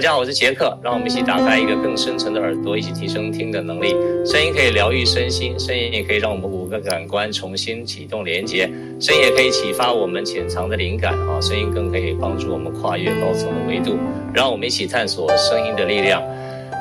大家好，我是杰克，让我们一起打开一个更深层的耳朵，一起提升听的能力。声音可以疗愈身心，声音也可以让我们五个感官重新启动连接，声音也可以启发我们潜藏的灵感啊，声音更可以帮助我们跨越高层的维度。让我们一起探索声音的力量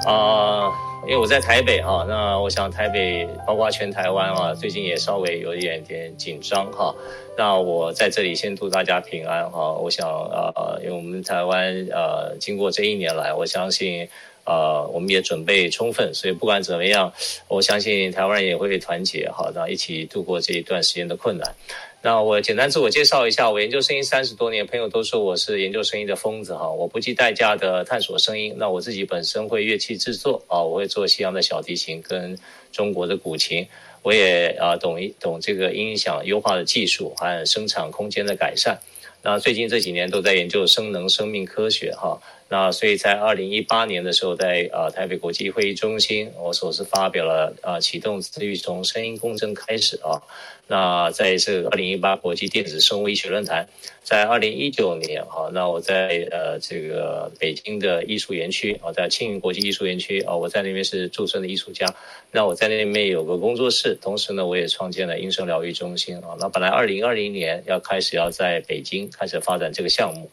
啊。因为我在台北哈，那我想台北包括全台湾啊，最近也稍微有一点点紧张哈。那我在这里先祝大家平安哈。我想啊，因为我们台湾呃，经过这一年来，我相信呃，我们也准备充分，所以不管怎么样，我相信台湾人也会团结哈，那一起度过这一段时间的困难。那我简单自我介绍一下，我研究声音三十多年，朋友都说我是研究声音的疯子哈。我不计代价的探索声音。那我自己本身会乐器制作啊，我会做西洋的小提琴跟中国的古琴，我也啊懂一懂这个音响优化的技术，还有声场空间的改善。那最近这几年都在研究声能生命科学哈。那所以在二零一八年的时候，在啊台北国际会议中心，我所是发表了啊启动自律从声音共振开始啊。那在这个二零一八国际电子生物医学论坛，在二零一九年哈，那我在呃这个北京的艺术园区啊，在青云国际艺术园区啊，我在那边是驻村的艺术家。那我在那边有个工作室，同时呢，我也创建了音声疗愈中心啊。那本来二零二零年要开始要在北京开始发展这个项目。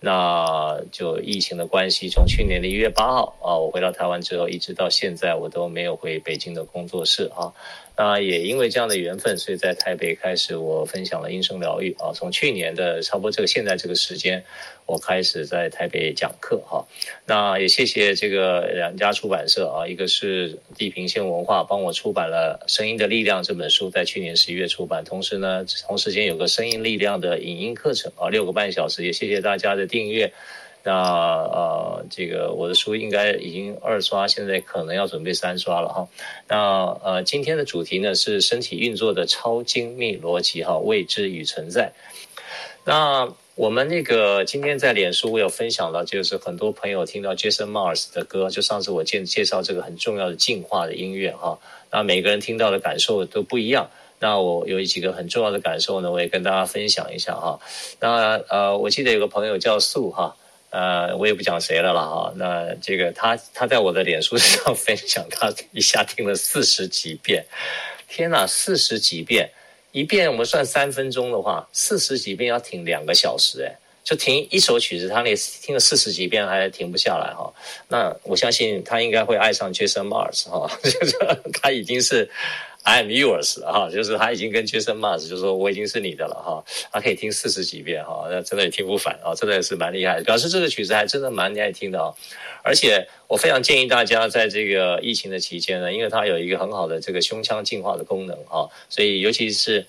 那就疫情的关系，从去年的一月八号啊，我回到台湾之后，一直到现在，我都没有回北京的工作室啊。那也因为这样的缘分，所以在台北开始我分享了音声疗愈啊。从去年的差不多这个现在这个时间，我开始在台北讲课哈。那也谢谢这个两家出版社啊，一个是地平线文化帮我出版了《声音的力量》这本书，在去年十一月出版。同时呢，同时间有个声音力量的影音课程啊，六个半小时。也谢谢大家的订阅。那呃，这个我的书应该已经二刷，现在可能要准备三刷了哈。那呃，今天的主题呢是身体运作的超精密逻辑哈，未知与存在。那我们那个今天在脸书我有分享到，就是很多朋友听到 Jason Mars 的歌，就上次我介介绍这个很重要的进化的音乐哈。那每个人听到的感受都不一样。那我有几个很重要的感受呢，我也跟大家分享一下哈。那呃，我记得有个朋友叫素哈。呃，我也不讲谁了了哈。那这个他他在我的脸书上 分享，他一下听了四十几遍，天哪，四十几遍，一遍我们算三分钟的话，四十几遍要听两个小时，哎，就听一首曲子，他那听了四十几遍还停不下来哈。那我相信他应该会爱上 Jason Mars 哈，就是他已经是。I am yours 哈，就是他已经跟 Jason Mars 就说我已经是你的了哈，他可以听四十几遍哈，那真的也听不烦啊，真的也是蛮厉害的，表示这个曲子还真的蛮爱听的啊。而且我非常建议大家在这个疫情的期间呢，因为它有一个很好的这个胸腔净化的功能啊，所以尤其是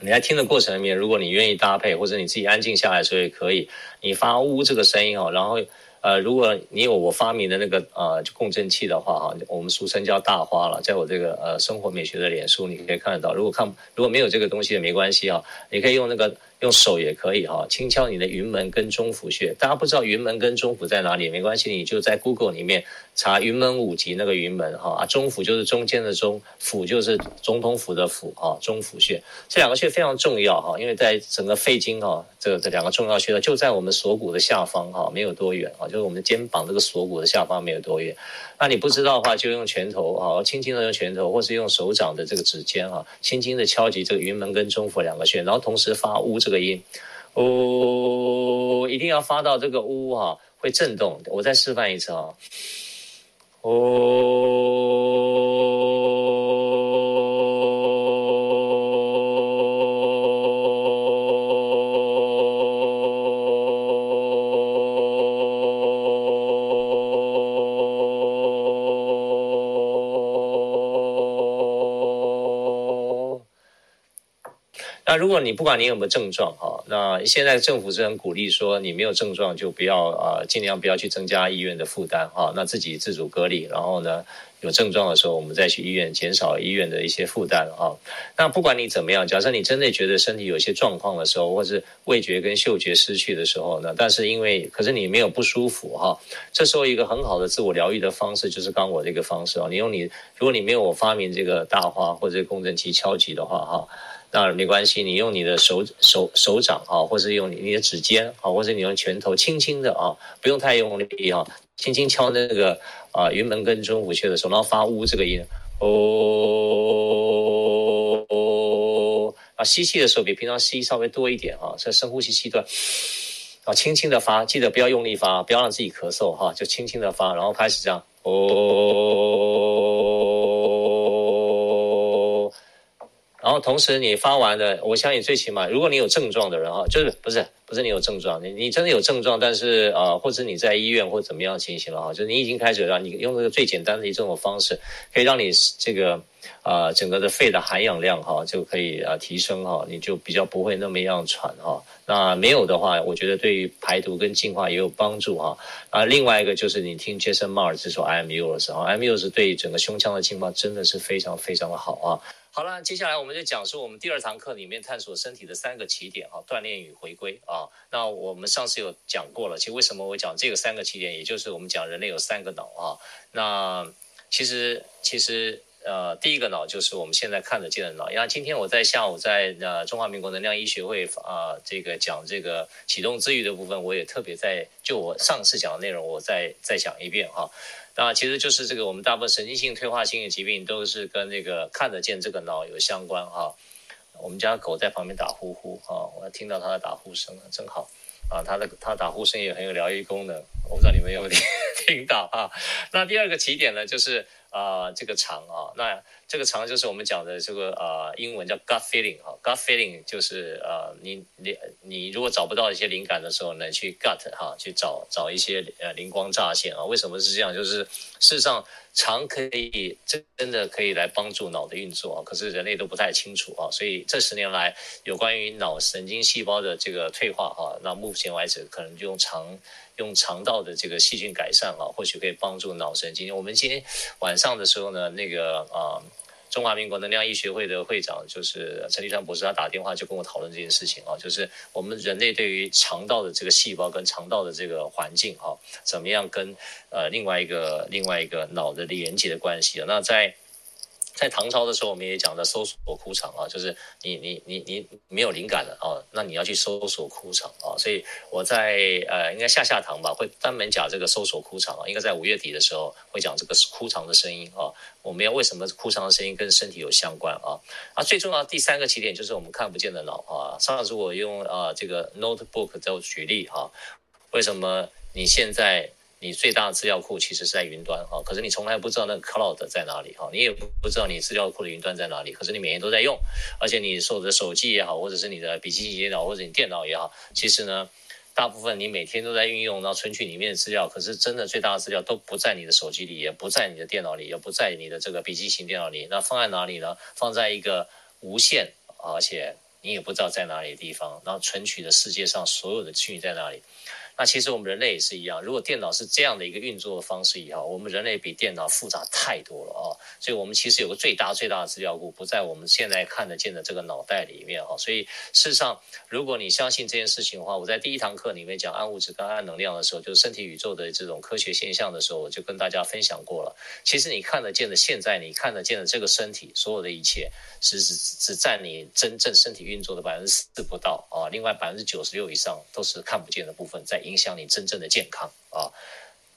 你在听的过程里面，如果你愿意搭配，或者你自己安静下来的时候也可以，你发呜这个声音哦，然后。呃，如果你有我发明的那个呃共振器的话哈，我们俗称叫大花了，在我这个呃生活美学的脸书，你可以看得到。如果看如果没有这个东西也没关系啊，你可以用那个。用手也可以哈，轻敲你的云门跟中府穴。大家不知道云门跟中府在哪里？没关系，你就在 Google 里面查云门五级那个云门哈啊，中府就是中间的中，府就是总统府的府啊，中府穴这两个穴非常重要哈，因为在整个肺经哈，这这两个重要穴道就在我们锁骨的下方哈，没有多远啊，就是我们的肩膀这个锁骨的下方没有多远。那你不知道的话，就用拳头啊，轻轻的用拳头，或是用手掌的这个指尖啊，轻轻的敲击这个云门跟中府两个穴，然后同时发乌这个音，呜，一定要发到这个呜哈，会震动。我再示范一次啊，呜。你不管你有没有症状哈，那现在政府是很鼓励说你没有症状就不要啊，尽量不要去增加医院的负担哈，那自己自主隔离，然后呢，有症状的时候我们再去医院，减少医院的一些负担哈。那不管你怎么样，假设你真的觉得身体有些状况的时候，或是味觉跟嗅觉失去的时候呢，但是因为可是你没有不舒服哈，这时候一个很好的自我疗愈的方式就是刚我这个方式啊，你用你如果你没有我发明这个大花或者共振器敲击的话哈。那没关系，你用你的手手手掌啊，或者用你你的指尖啊，或者你用拳头轻轻的啊，不用太用力啊，轻轻敲那个啊云门跟中府穴的时候，然后发呜这个音，哦啊，吸气的时候比平常吸稍微多一点啊，这深呼吸气段啊，轻轻的发，记得不要用力发，不要让自己咳嗽哈，就轻轻的发，然后开始这样哦。然后同时你发完的，我相信最起码，如果你有症状的人哈，就是不是不是你有症状，你你真的有症状，但是啊，或者你在医院或怎么样情形了哈，就是你已经开始让你用这个最简单的一种方式，可以让你这个啊整个的肺的含氧量哈就可以啊提升哈，你就比较不会那么样喘哈。那没有的话，我觉得对于排毒跟净化也有帮助哈。啊，另外一个就是你听 Jason Mars 这首 I Am Yours 哈，I Am Yours 对整个胸腔的净化真的是非常非常的好啊。好了，接下来我们就讲述我们第二堂课里面探索身体的三个起点啊，锻炼与回归啊。那我们上次有讲过了，其实为什么我讲这个三个起点，也就是我们讲人类有三个脑啊。那其实其实呃，第一个脑就是我们现在看得见的脑。因为今天我在下午在呃中华民国能量医学会啊，这个讲这个启动治愈的部分，我也特别在就我上次讲的内容，我再再讲一遍哈。那其实就是这个，我们大部分神经性退化性的疾病都是跟这个看得见这个脑有相关哈。我们家狗在旁边打呼呼啊，我听到它的打呼声了，真好啊。它的它打呼声也很有疗愈功能，我不知道你们有没有听 听到啊。那第二个起点呢，就是啊这个肠啊，那。这个肠就是我们讲的这个呃英文叫 gut feeling 哈，gut feeling 就是呃你你你如果找不到一些灵感的时候呢，去 gut 哈去找找一些呃灵光乍现啊。为什么是这样？就是事实上肠可以真的可以来帮助脑的运作啊，可是人类都不太清楚啊。所以这十年来有关于脑神经细胞的这个退化啊，那目前为止可能就用肠用肠道的这个细菌改善啊，或许可以帮助脑神经。我们今天晚上的时候呢，那个啊。中华民国能量医学会的会长就是陈立川博士，他打电话就跟我讨论这件事情啊，就是我们人类对于肠道的这个细胞跟肠道的这个环境啊，怎么样跟呃另外一个另外一个脑的连接的关系啊？那在。在唐朝的时候，我们也讲的搜索枯肠啊，就是你你你你没有灵感了啊，那你要去搜索枯肠啊。所以我在呃，应该下下堂吧，会专门讲这个搜索枯肠啊。应该在五月底的时候会讲这个枯肠的声音啊。我们要为什么枯肠的声音跟身体有相关啊？啊，最重要的第三个起点就是我们看不见的脑啊。上次我用啊这个 notebook 在举例啊，为什么你现在？你最大的资料库其实是在云端啊，可是你从来不知道那个 cloud 在哪里哈，你也不不知道你资料库的云端在哪里，可是你每天都在用，而且你所有的手机也好，或者是你的笔记本电脑或者你电脑也好，其实呢，大部分你每天都在运用，然后存取里面的资料，可是真的最大的资料都不在你的手机里，也不在你的电脑里，也不在你的这个笔记型电脑里，那放在哪里呢？放在一个无线，而且你也不知道在哪里的地方，然后存取的世界上所有的讯息在哪里？那其实我们人类也是一样，如果电脑是这样的一个运作的方式以后，我们人类比电脑复杂太多了啊！所以我们其实有个最大最大的资料库不在我们现在看得见的这个脑袋里面哈。所以事实上，如果你相信这件事情的话，我在第一堂课里面讲暗物质跟暗能量的时候，就是身体宇宙的这种科学现象的时候，我就跟大家分享过了。其实你看得见的现在你看得见的这个身体，所有的一切，是只只占你真正身体运作的百分之四不到啊！另外百分之九十六以上都是看不见的部分在。影响你真正的健康啊！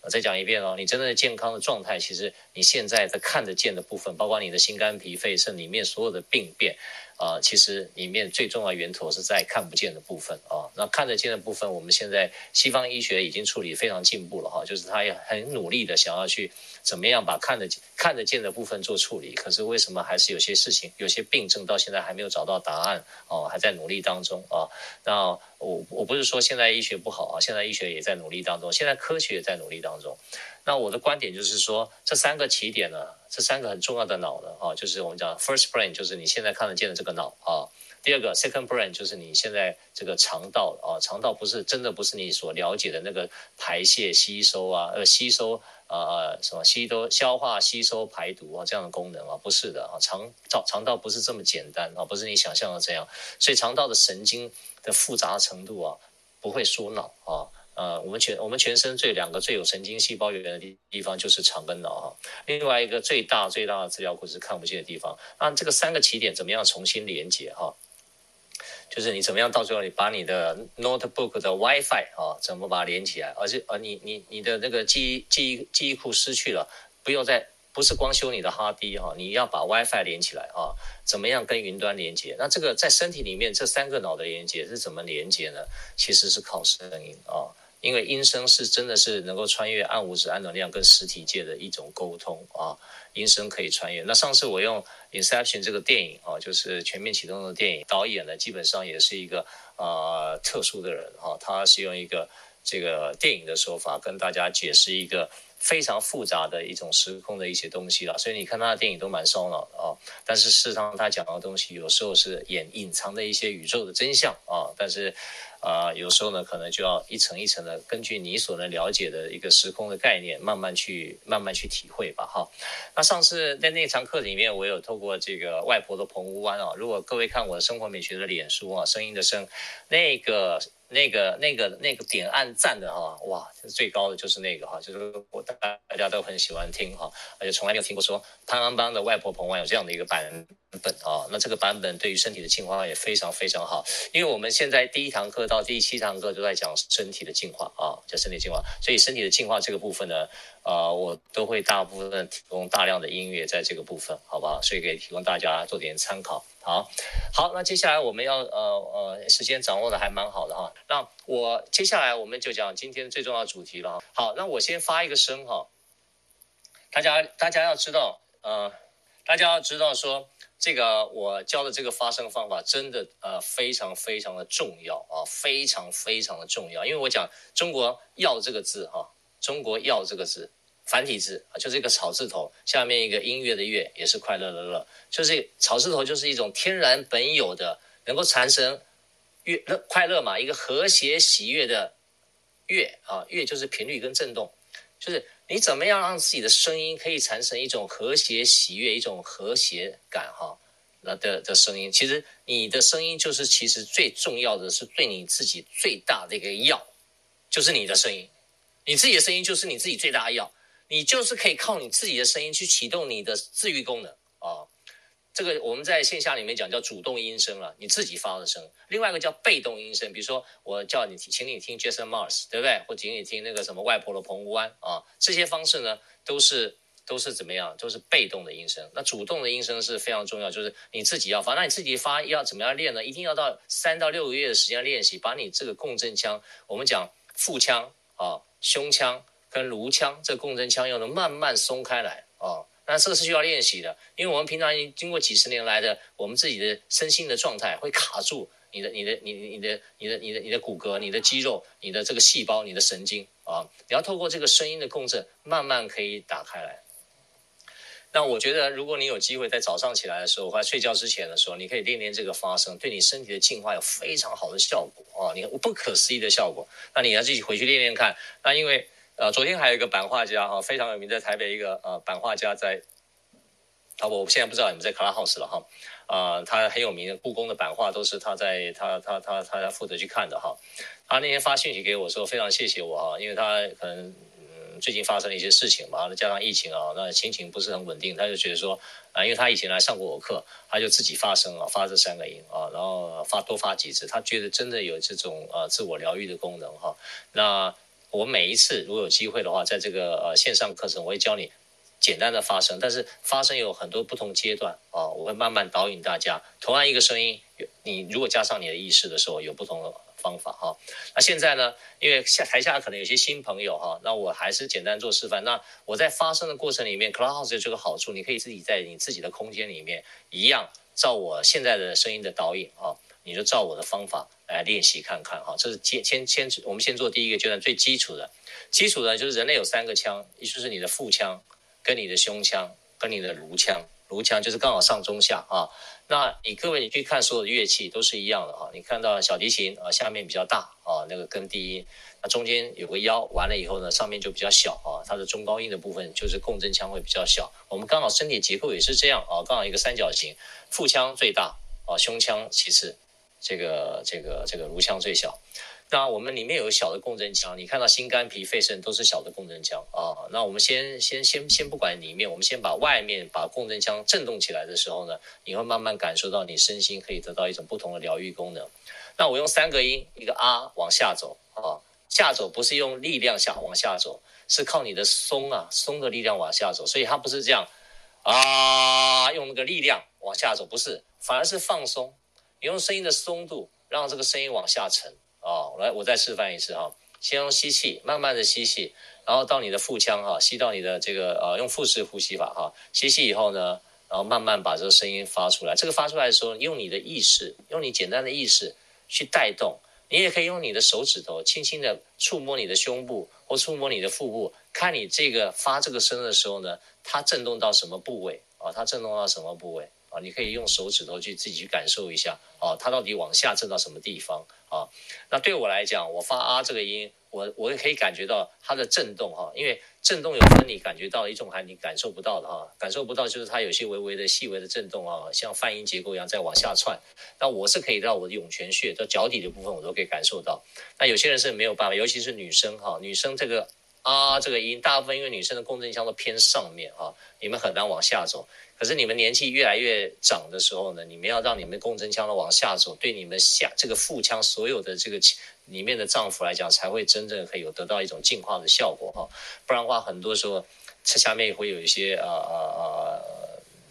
我再讲一遍哦，你真正的健康的状态，其实你现在的看得见的部分，包括你的心肝脾肺肾里面所有的病变啊，其实里面最重要源头是在看不见的部分啊。那看得见的部分，我们现在西方医学已经处理非常进步了哈，就是他也很努力的想要去。怎么样把看得见看得见的部分做处理？可是为什么还是有些事情、有些病症到现在还没有找到答案？哦，还在努力当中啊。那我我不是说现在医学不好啊，现在医学也在努力当中，现在科学也在努力当中。那我的观点就是说，这三个起点呢，这三个很重要的脑呢，啊，就是我们讲 first brain，就是你现在看得见的这个脑啊。第二个 second brain 就是你现在这个肠道啊，肠道不是真的不是你所了解的那个排泄吸收啊，呃吸收呃什么吸收消化吸收排毒啊这样的功能啊，不是的啊，肠道肠道不是这么简单啊，不是你想象的这样，所以肠道的神经的复杂程度啊，不会说脑啊。呃，我们全我们全身最两个最有神经细胞源的地地方就是肠跟脑哈，另外一个最大最大的资料库是看不见的地方。那这个三个起点怎么样重新连接哈？就是你怎么样到最后你把你的 notebook 的 WiFi 啊，怎么把它连起来？而且呃，你你你的那个记忆记忆记忆库失去了，不要再不是光修你的 hardy 哈，你要把 WiFi 连起来啊。怎么样跟云端连接？那这个在身体里面这三个脑的连接是怎么连接呢？其实是靠声音啊。因为音声是真的是能够穿越暗物质、暗能量跟实体界的一种沟通啊，音声可以穿越。那上次我用《Inception》这个电影啊，就是全面启动的电影，导演呢基本上也是一个呃特殊的人啊，他是用一个这个电影的手法跟大家解释一个非常复杂的一种时空的一些东西了。所以你看他的电影都蛮烧脑的啊，但是事实上他讲的东西有时候是掩隐藏的一些宇宙的真相啊，但是。啊、有时候呢，可能就要一层一层的，根据你所能了解的一个时空的概念，慢慢去慢慢去体会吧，哈。那上次在那场课里面，我有透过这个外婆的澎湖湾啊，如果各位看我的生活美学的脸书啊，声音的声，那个。那个、那个、那个点按赞的哈，哇，最高的就是那个哈，就是我大大家都很喜欢听哈，而且从来没有听过说潘安邦的外婆澎湾有这样的一个版本啊。那这个版本对于身体的净化也非常非常好，因为我们现在第一堂课到第七堂课都在讲身体的进化啊，叫身体进化，所以身体的进化这个部分呢，啊，我都会大部分提供大量的音乐在这个部分，好不好？所以可以提供大家做点参考。好，好，那接下来我们要呃呃，时间掌握的还蛮好的哈。那我接下来我们就讲今天最重要的主题了。好，那我先发一个声哈，大家大家要知道，呃，大家要知道说这个我教的这个发声方法真的呃非常非常的重要啊，非常非常的重要，因为我讲中国药这个字哈，中国药这个字。繁体字啊，就是一个草字头，下面一个音乐的乐，也是快乐的乐，就是草字头，就是一种天然本有的，能够产生乐乐快乐嘛，一个和谐喜悦的乐啊，乐就是频率跟震动，就是你怎么样让自己的声音可以产生一种和谐喜悦，一种和谐感哈，那的的声音，其实你的声音就是其实最重要的是对你自己最大的一个药，就是你的声音，你自己的声音就是你自己最大的药。你就是可以靠你自己的声音去启动你的自愈功能啊，这个我们在线下里面讲叫主动音声了，你自己发的声。另外一个叫被动音声，比如说我叫你，请你听 Jason Mars，对不对？或请你听那个什么外婆的澎湖湾啊，这些方式呢都是都是怎么样？都是被动的音声。那主动的音声是非常重要，就是你自己要发。那你自己发要怎么样练呢？一定要到三到六个月的时间练习，把你这个共振腔，我们讲腹腔啊、胸腔。跟颅腔这共振腔要能慢慢松开来哦，那这个是需要练习的，因为我们平常已经经过几十年来的我们自己的身心的状态会卡住你的、你的、你、你的、你的、你的、你的骨骼、你的肌肉、你的这个细胞、你的神经啊，你要透过这个声音的共振，慢慢可以打开来。那我觉得，如果你有机会在早上起来的时候，或睡觉之前的时候，你可以练练这个发声，对你身体的净化有非常好的效果啊，你看不可思议的效果。那你要自己回去练练看。那因为。呃，昨天还有一个版画家哈，非常有名，在台北一个呃版画家在，啊，我现在不知道你们在 Clubhouse 了哈，啊、他很有名的故宫的版画都是他在他他他他他负责去看的哈。他那天发信息给我说非常谢谢我哈，因为他可能嗯最近发生了一些事情嘛，加上疫情啊，那心情不是很稳定，他就觉得说啊，因为他以前来上过我课，他就自己发声啊，发这三个音啊，然后发多发几次，他觉得真的有这种呃自我疗愈的功能哈，那。我每一次如果有机会的话，在这个呃线上课程，我会教你简单的发声，但是发声有很多不同阶段啊，我会慢慢导引大家。同样一个声音，你如果加上你的意识的时候，有不同的方法哈。那现在呢，因为下台下可能有些新朋友哈，那我还是简单做示范。那我在发声的过程里面，Clubhouse 有这个好处，你可以自己在你自己的空间里面一样照我现在的声音的导引啊。你就照我的方法来练习看看哈，这是先先先，我们先做第一个阶段最基础的，基础的就是人类有三个腔，也就是你的腹腔、跟你的胸腔、跟你的颅腔颅腔就是刚好上中下啊。那你各位你去看所有的乐器都是一样的啊。你看到小提琴啊，下面比较大啊，那个跟低音，那中间有个腰，完了以后呢，上面就比较小啊。它的中高音的部分就是共振腔会比较小。我们刚好身体结构也是这样啊，刚好一个三角形，腹腔最大啊，胸腔其次，这个这个这个颅腔最小。那我们里面有小的共振腔，你看到心肝脾肺肾都是小的共振腔啊。那我们先先先先不管里面，我们先把外面把共振腔震动起来的时候呢，你会慢慢感受到你身心可以得到一种不同的疗愈功能。那我用三个音，一个啊往下走啊，下走不是用力量下往下走，是靠你的松啊松的力量往下走，所以它不是这样啊用那个力量往下走，不是，反而是放松，你用声音的松度让这个声音往下沉。啊，来，我再示范一次哈。先用吸气，慢慢的吸气，然后到你的腹腔哈，吸到你的这个呃，用腹式呼吸法哈。吸气以后呢，然后慢慢把这个声音发出来。这个发出来的时候，用你的意识，用你简单的意识去带动。你也可以用你的手指头轻轻的触摸你的胸部或触摸你的腹部，看你这个发这个声的时候呢，它震动到什么部位啊？它震动到什么部位？啊，你可以用手指头去自己去感受一下啊，它到底往下震到什么地方啊？那对我来讲，我发啊这个音，我我也可以感觉到它的震动哈，因为震动有分你感觉到一种还你感受不到的哈，感受不到就是它有些微微的细微的震动啊，像泛音结构一样在往下窜。那我是可以到我的涌泉穴到脚底的部分，我都可以感受到。那有些人是没有办法，尤其是女生哈，女生这个啊这个音，大部分因为女生的共振腔都偏上面啊，你们很难往下走。可是你们年纪越来越长的时候呢，你们要让你们共振腔的往下走，对你们下这个腹腔所有的这个里面的脏腑来讲，才会真正可以有得到一种净化的效果哈。不然的话，很多时候这下面也会有一些呃呃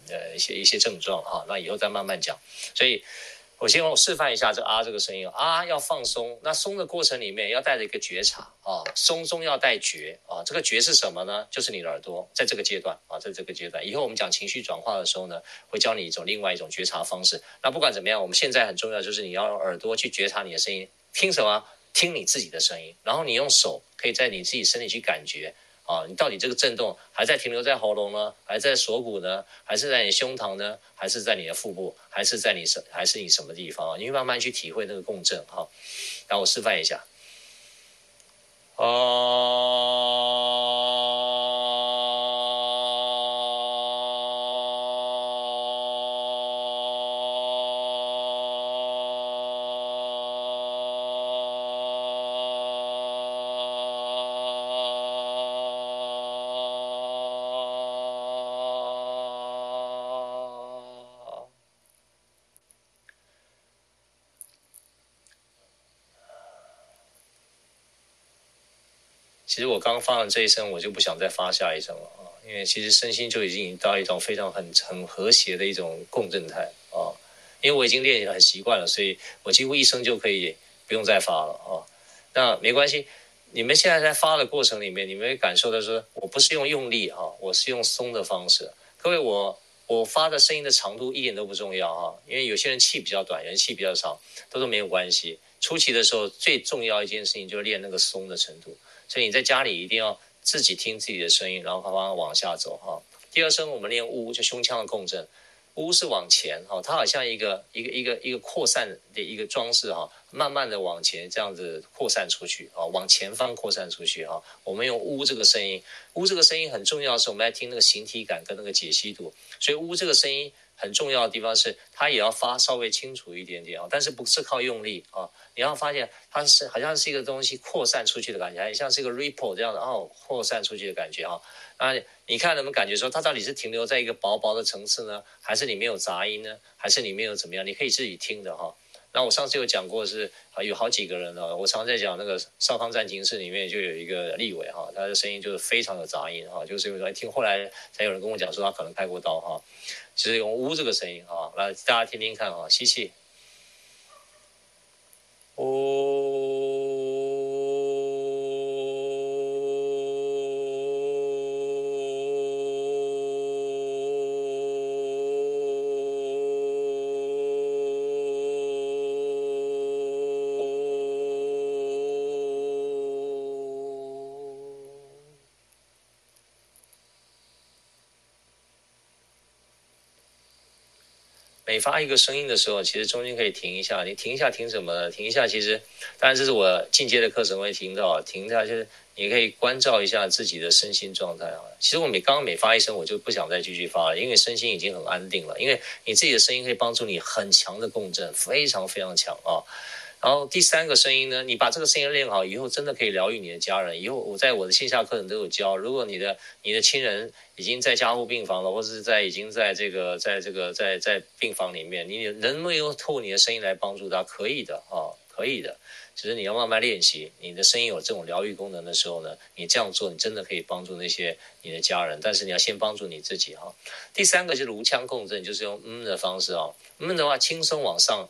呃呃一些一些症状哈。那以后再慢慢讲。所以。我先我示范一下这啊这个声音啊，要放松。那松的过程里面要带着一个觉察啊，松中要带觉啊。这个觉是什么呢？就是你的耳朵，在这个阶段啊，在这个阶段。以后我们讲情绪转化的时候呢，会教你一种另外一种觉察方式。那不管怎么样，我们现在很重要就是你要用耳朵去觉察你的声音，听什么？听你自己的声音。然后你用手可以在你自己身体去感觉。啊，你到底这个震动还在停留在喉咙呢，还在锁骨呢，还是在你胸膛呢，还是在你的腹部，还是在你什，还是你什么地方啊？你会慢慢去体会那个共振哈。让我示范一下。啊。其实我刚发完这一声，我就不想再发下一声了啊，因为其实身心就已经到一种非常很很和谐的一种共振态啊。因为我已经练得很习惯了，所以我几乎一声就可以不用再发了啊。那没关系，你们现在在发的过程里面，你们感受到说，我不是用用力啊，我是用松的方式。各位，我我发的声音的长度一点都不重要啊，因为有些人气比较短，人气比较长，都是没有关系。初期的时候，最重要一件事情就是练那个松的程度。所以你在家里一定要自己听自己的声音，然后慢慢往下走哈。第二声我们练呜，就胸腔的共振，呜是往前哈，它好像一个一个一个一个扩散的一个装饰哈，慢慢的往前这样子扩散出去啊，往前方扩散出去哈。我们用呜这个声音，呜这个声音很重要的是我们来听那个形体感跟那个解析度，所以呜这个声音。很重要的地方是，它也要发稍微清楚一点点啊，但是不是靠用力啊。你要发现它是好像是一个东西扩散出去的感觉，像是一个 ripple 这样的哦，扩散出去的感觉啊。那，你看能不能感觉说它到底是停留在一个薄薄的层次呢，还是里面有杂音呢，还是里面有怎么样？你可以自己听的哈。那我上次有讲过是啊，有好几个人呢。我常在讲那个上方战情室里面就有一个立委哈，他的声音就是非常的杂音哈，就是有人听，后来才有人跟我讲说他可能开过刀哈。就是用呜这个声音哈，来大家听听看啊，吸气，你发一个声音的时候，其实中间可以停一下。你停一下，停什么呢？停一下，其实当然这是我进阶的课程会听到，停一下就是你可以关照一下自己的身心状态啊。其实我每刚刚每发一声，我就不想再继续发了，因为身心已经很安定了。因为你自己的声音可以帮助你很强的共振，非常非常强啊。然后第三个声音呢，你把这个声音练好以后，真的可以疗愈你的家人。以后我在我的线下课程都有教，如果你的你的亲人已经在加护病房了，或者是在已经在这个在这个在在病房里面，你能不能用透你的声音来帮助他？可以的啊，可以的。只是你要慢慢练习，你的声音有这种疗愈功能的时候呢，你这样做，你真的可以帮助那些你的家人。但是你要先帮助你自己哈。第三个就是颅腔共振，就是用嗯的方式啊，嗯的话轻松往上。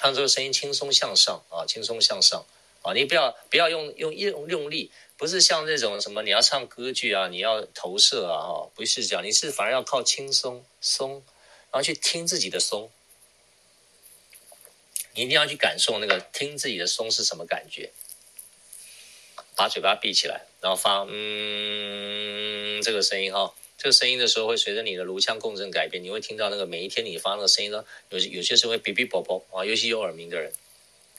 让这个声音轻松向上啊，轻松向上啊！你不要不要用用用用力，不是像这种什么你要唱歌剧啊，你要投射啊，哈，不是这样，你是反而要靠轻松松，然后去听自己的松，你一定要去感受那个听自己的松是什么感觉，把嘴巴闭起来，然后发嗯这个声音哈。这个声音的时候会随着你的颅腔共振改变，你会听到那个每一天你发那个声音呢，有有些时候会哔哔啵啵啊，尤其有耳鸣的人，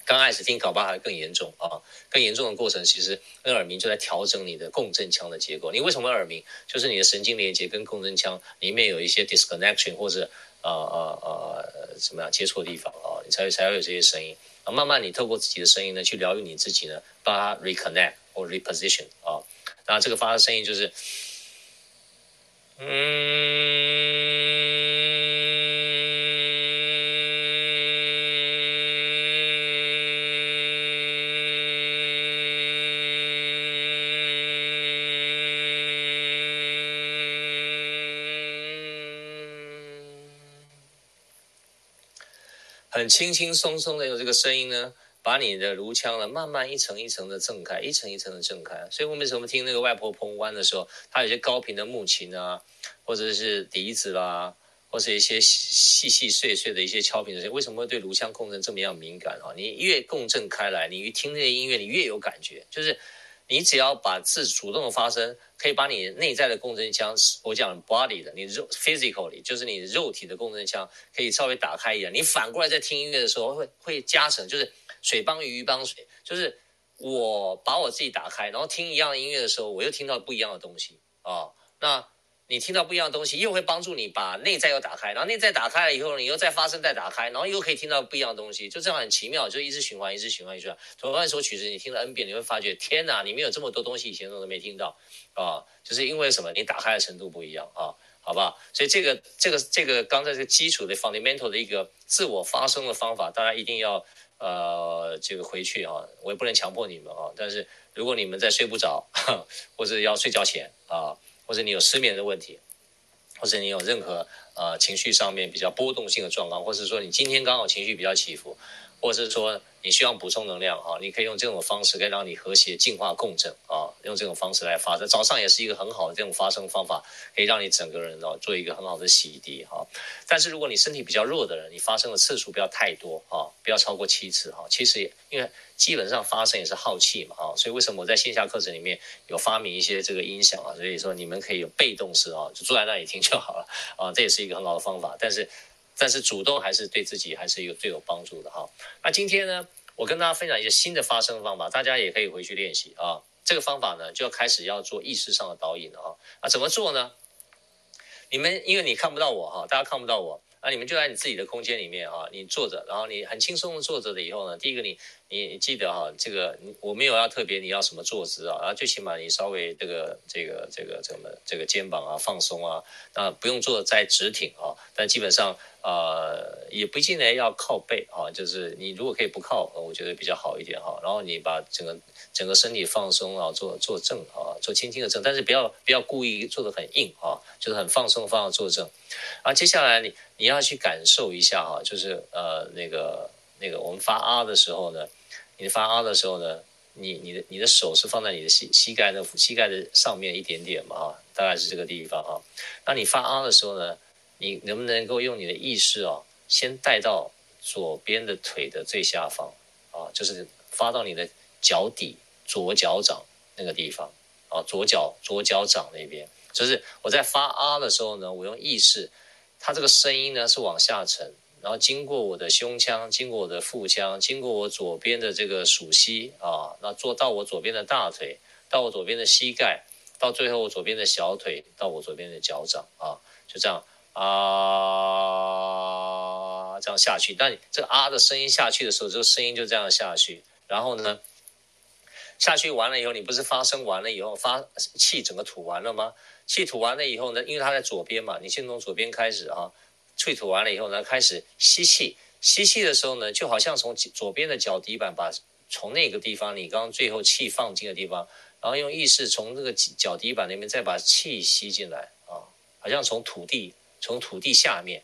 刚开始听搞不好还更严重啊，更严重的过程其实那耳鸣就在调整你的共振腔的结构。你为什么耳鸣？就是你的神经连接跟共振腔里面有一些 disconnection 或者呃呃呃怎么样接触的地方啊，你才会才会有这些声音啊。慢慢你透过自己的声音呢，去疗愈你自己呢，把它 reconnect 或 reposition 啊，那这个发的声音就是。嗯，很轻轻松松的用这个声音呢，把你的颅腔呢慢慢一层一层的震开，一层一层的震开。所以我们为什么听那个外婆澎湖湾的时候，它有些高频的木琴啊。或者是笛子啦，或者一些细细碎碎的一些敲频的声音，为什么会对颅腔共振这么样敏感啊？你越共振开来，你越听这些音乐，你越有感觉。就是你只要把自主动的发声，可以把你内在的共振腔，我讲 body 的，你肉 physically，就是你肉体的共振腔，可以稍微打开一点。你反过来在听音乐的时候，会会加成，就是水帮鱼，鱼帮水，就是我把我自己打开，然后听一样的音乐的时候，我又听到不一样的东西啊。那你听到不一样的东西，又会帮助你把内在又打开，然后内在打开了以后，你又再发声再打开，然后又可以听到不一样的东西，就这样很奇妙，就一直循环，一直循环，一直循环。同样一首曲子，你听了 N 遍，你会发觉，天哪，里面有这么多东西，以前我都没听到啊！就是因为什么？你打开的程度不一样啊，好不好？所以这个这个这个刚才这个基础的 fundamental 的一个自我发声的方法，大家一定要呃这个回去啊，我也不能强迫你们啊，但是如果你们在睡不着，或者要睡觉前啊。或者你有失眠的问题，或者你有任何呃情绪上面比较波动性的状况，或者说你今天刚好情绪比较起伏，或者是说你需要补充能量啊，你可以用这种方式，可以让你和谐净化共振啊，用这种方式来发声。早上也是一个很好的这种发声方法，可以让你整个人哦做一个很好的洗涤哈。但是如果你身体比较弱的人，你发声的次数不要太多啊，不要超过七次哈。其实也因为。基本上发声也是耗气嘛，啊，所以为什么我在线下课程里面有发明一些这个音响啊？所以说你们可以有被动式啊，就坐在那里听就好了啊，这也是一个很好的方法。但是，但是主动还是对自己还是有最有帮助的哈。那今天呢，我跟大家分享一些新的发声方法，大家也可以回去练习啊。这个方法呢，就要开始要做意识上的导引了啊。那怎么做呢？你们因为你看不到我哈，大家看不到我。那你们就在你自己的空间里面啊，你坐着，然后你很轻松的坐着了以后呢，第一个你你记得哈，这个我没有要特别你要什么坐姿啊，然后最起码你稍微这个这个这个怎么这个肩膀啊放松啊，那不用坐再直挺啊，但基本上呃也不见得要靠背啊，就是你如果可以不靠，我觉得比较好一点哈，然后你把整个。整个身体放松啊，做做正啊，做轻轻的正，但是不要不要故意做得很硬啊，就是很放松的方法做正。啊，接下来你你要去感受一下哈，就是呃那个那个我们发啊的时候呢，你发啊的时候呢，你你的你的手是放在你的膝膝盖的膝盖的上面一点点嘛啊，大概是这个地方啊。那你发啊的时候呢，你能不能够用你的意识啊，先带到左边的腿的最下方啊，就是发到你的脚底。左脚掌那个地方啊，左脚左脚掌那边，就是我在发啊的时候呢，我用意识它这个声音呢是往下沉，然后经过我的胸腔，经过我的腹腔，经过我左边的这个鼠膝啊，那做到我左边的大腿，到我左边的膝盖，到最后我左边的小腿，到我左边的脚掌啊，就这样啊，这样下去。但这个啊的声音下去的时候，这个声音就这样下去，然后呢，下去完了以后，你不是发声完了以后，发气整个吐完了吗？气吐完了以后呢，因为它在左边嘛，你先从左边开始啊，气吐完了以后呢，开始吸气。吸气的时候呢，就好像从左边的脚底板把从那个地方，你刚刚最后气放进的地方，然后用意识从这个脚底板那边再把气吸进来啊，好像从土地从土地下面，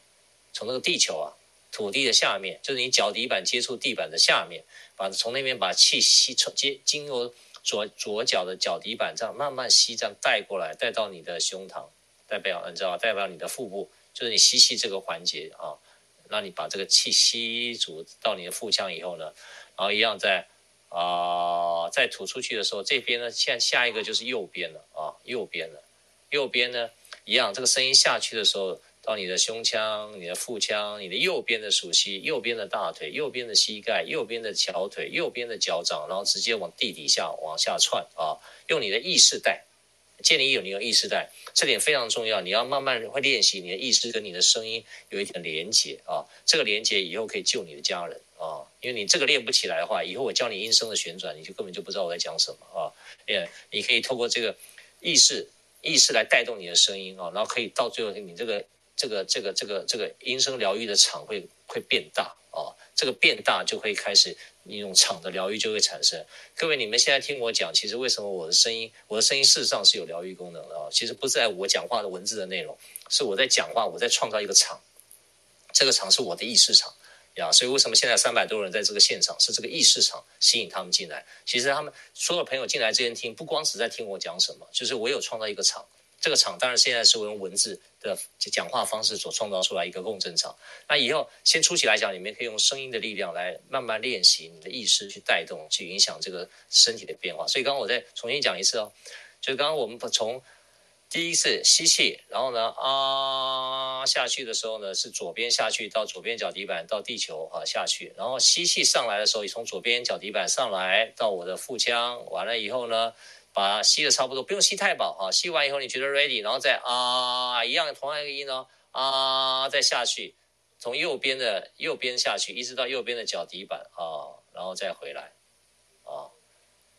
从那个地球啊，土地的下面，就是你脚底板接触地板的下面，把从那边把气吸从接经由。左左脚的脚底板这样慢慢吸，这样带过来，带到你的胸膛，代表你知道，代表你的腹部，就是你吸气这个环节啊。让你把这个气吸足到你的腹腔以后呢，然后一样在啊，再吐出去的时候，这边呢，现在下一个就是右边了啊，右边了，右边呢一样，这个声音下去的时候。到你的胸腔、你的腹腔、你的右边的鼠蹊、右边的大腿、右边的膝盖、右边的小腿、右边的脚掌，然后直接往地底下往下窜啊！用你的意识带，建立有你有意识带，这点非常重要。你要慢慢会练习，你的意识跟你的声音有一点连接啊。这个连接以后可以救你的家人啊，因为你这个练不起来的话，以后我教你音声的旋转，你就根本就不知道我在讲什么啊。也，你可以透过这个意识意识来带动你的声音啊，然后可以到最后你这个。这个这个这个这个音声疗愈的场会会变大啊，这个变大就会开始一种场的疗愈就会产生。各位，你们现在听我讲，其实为什么我的声音，我的声音事实上是有疗愈功能的啊？其实不在我讲话的文字的内容，是我在讲话，我在创造一个场，这个场是我的意识场呀。所以为什么现在三百多人在这个现场，是这个意识场吸引他们进来？其实他们所有朋友进来这边听，不光是在听我讲什么，就是我有创造一个场。这个场当然现在是我用文字的讲话方式所创造出来一个共振场。那以后先初期来讲，你们可以用声音的力量来慢慢练习你的意识去带动，去影响这个身体的变化。所以刚刚我再重新讲一次哦，就是刚刚我们从第一次吸气，然后呢啊下去的时候呢是左边下去到左边脚底板到地球啊下去，然后吸气上来的时候也从左边脚底板上来到我的腹腔，完了以后呢。把它吸的差不多，不用吸太饱啊。吸完以后你觉得 ready，然后再啊一样同样一个音呢啊再下去，从右边的右边下去，一直到右边的脚底板啊，然后再回来啊。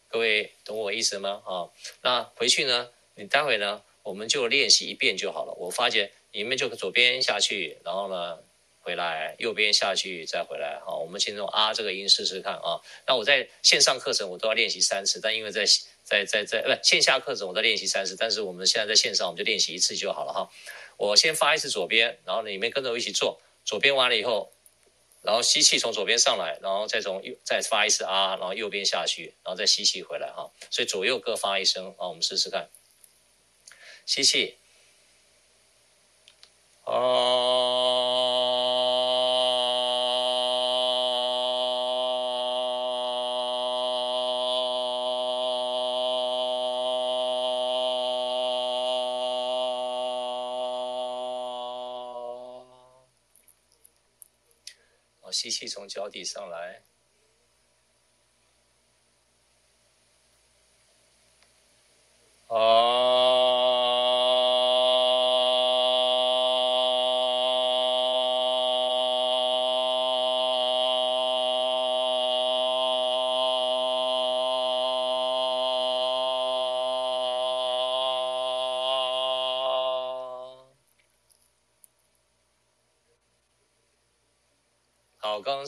各位懂我意思吗？啊，那回去呢，你待会呢我们就练习一遍就好了。我发觉你们就左边下去，然后呢回来，右边下去再回来。好，我们先用啊这个音试试看啊。那我在线上课程我都要练习三次，但因为在在在在，不线下课程我在练习三次，但是我们现在在线上，我们就练习一次就好了哈。我先发一次左边，然后你们跟着我一起做。左边完了以后，然后吸气从左边上来，然后再从右再发一次啊，然后右边下去，然后再吸气回来哈。所以左右各发一声啊，我们试试看。吸气，啊。吸气从脚底上来，啊。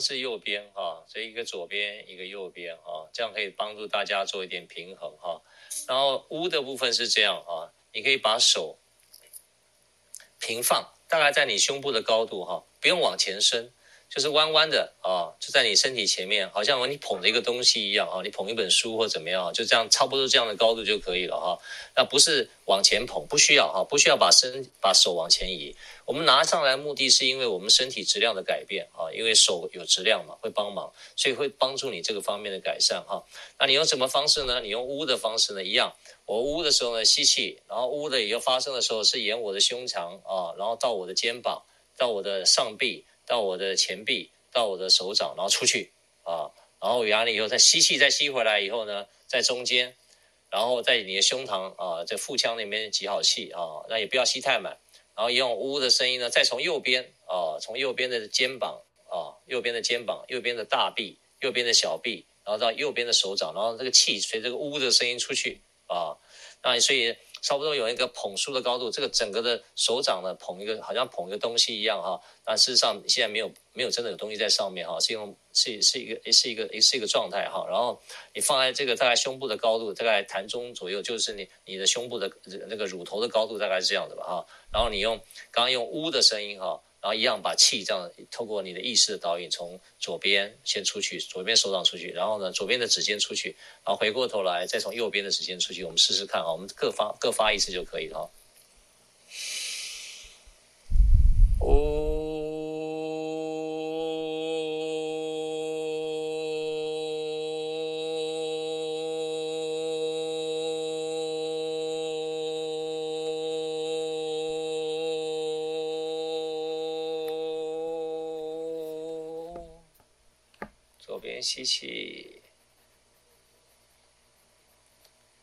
是右边哈，这一个左边，一个右边哈，这样可以帮助大家做一点平衡哈。然后乌的部分是这样啊，你可以把手平放，大概在你胸部的高度哈，不用往前伸。就是弯弯的啊，就在你身体前面，好像你捧着一个东西一样啊，你捧一本书或怎么样，就这样差不多这样的高度就可以了哈。那不是往前捧，不需要哈，不需要把身把手往前移。我们拿上来目的是因为我们身体质量的改变啊，因为手有质量嘛，会帮忙，所以会帮助你这个方面的改善哈。那你用什么方式呢？你用呜的方式呢？一样，我呜的时候呢，吸气，然后呜的以后发声的时候是沿我的胸腔啊，然后到我的肩膀。到我的上臂，到我的前臂，到我的手掌，然后出去啊，然后有压力以后再吸气，再吸回来以后呢，在中间，然后在你的胸膛啊，在腹腔那边挤好气啊，那也不要吸太满，然后用呜的声音呢，再从右边啊，从右边的肩膀啊，右边的肩膀，右边的大臂，右边的小臂，然后到右边的手掌，然后这个气随这个呜的声音出去啊，那所以。差不多有一个捧书的高度，这个整个的手掌呢，捧一个好像捧一个东西一样哈，但事实上现在没有没有真的有东西在上面哈，是用是是一个是一个是一个状态哈，然后你放在这个大概胸部的高度，大概弹中左右，就是你你的胸部的那个乳头的高度大概是这样的吧哈，然后你用刚刚用呜的声音哈。然后一样把气这样透过你的意识的导引，从左边先出去，左边手掌出去，然后呢，左边的指尖出去，然后回过头来再从右边的指尖出去。我们试试看啊，我们各发各发一次就可以了。哦。吸气，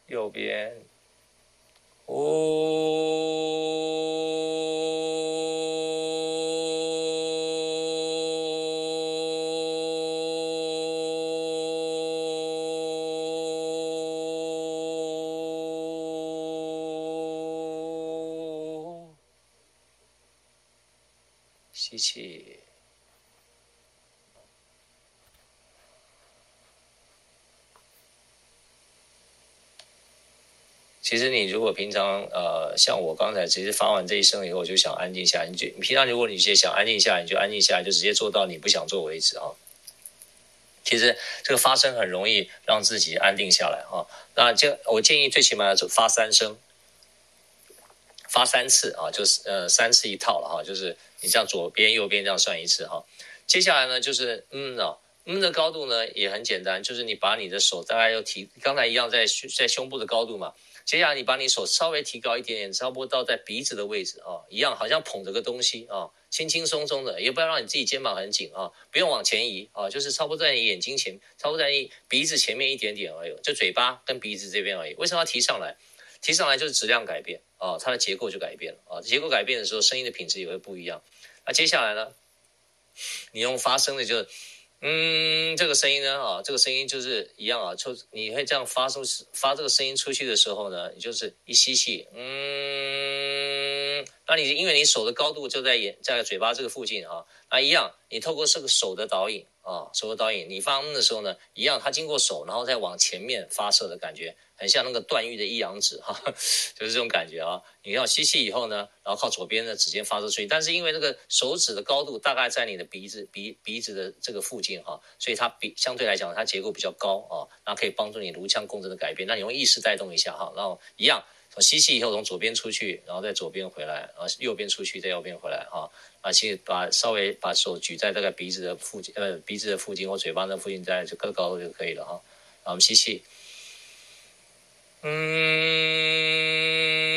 右边，平常呃像我刚才其实发完这一声以后，我就想安静下来。你就你平常如果你是想安静下来，你就安静下来，就直接做到你不想做为止啊。其实这个发声很容易让自己安定下来啊。那就我建议最起码要发三声，发三次啊，就是呃三次一套了哈，就是你这样左边右边这样算一次哈。接下来呢就是嗯呢，嗯的高度呢也很简单，就是你把你的手大概要提刚才一样在在胸部的高度嘛。接下来你把你手稍微提高一点点，差不多到在鼻子的位置啊，一样好像捧着个东西啊，轻轻松松的，也不要让你自己肩膀很紧啊，不用往前移啊，就是差不多在你眼睛前，差不多在你鼻子前面一点点而已，就嘴巴跟鼻子这边而已。为什么要提上来？提上来就是质量改变啊，它的结构就改变了啊，结构改变的时候，声音的品质也会不一样。那接下来呢，你用发声的就是。嗯，这个声音呢，啊，这个声音就是一样啊，就你会这样发出发这个声音出去的时候呢，你就是一吸气，嗯，那你因为你手的高度就在眼在嘴巴这个附近啊，那一样，你透过这个手的导引啊，手的导引，你发嗯的时候呢，一样，它经过手，然后再往前面发射的感觉。很像那个段誉的一阳指哈，就是这种感觉啊。你要吸气以后呢，然后靠左边的指尖发射出去，但是因为那个手指的高度大概在你的鼻子鼻鼻子的这个附近哈，所以它比相对来讲它结构比较高啊，那可以帮助你颅腔共振的改变。那你用意识带动一下哈，然后一样从吸气以后从左边出去，然后再左边回来，然后右边出去再右边回来哈。啊，其实把稍微把手举在大概鼻子的附近呃鼻子的附近或嘴巴的附近，在这个高度就可以了哈。好，我们吸气。嗯。不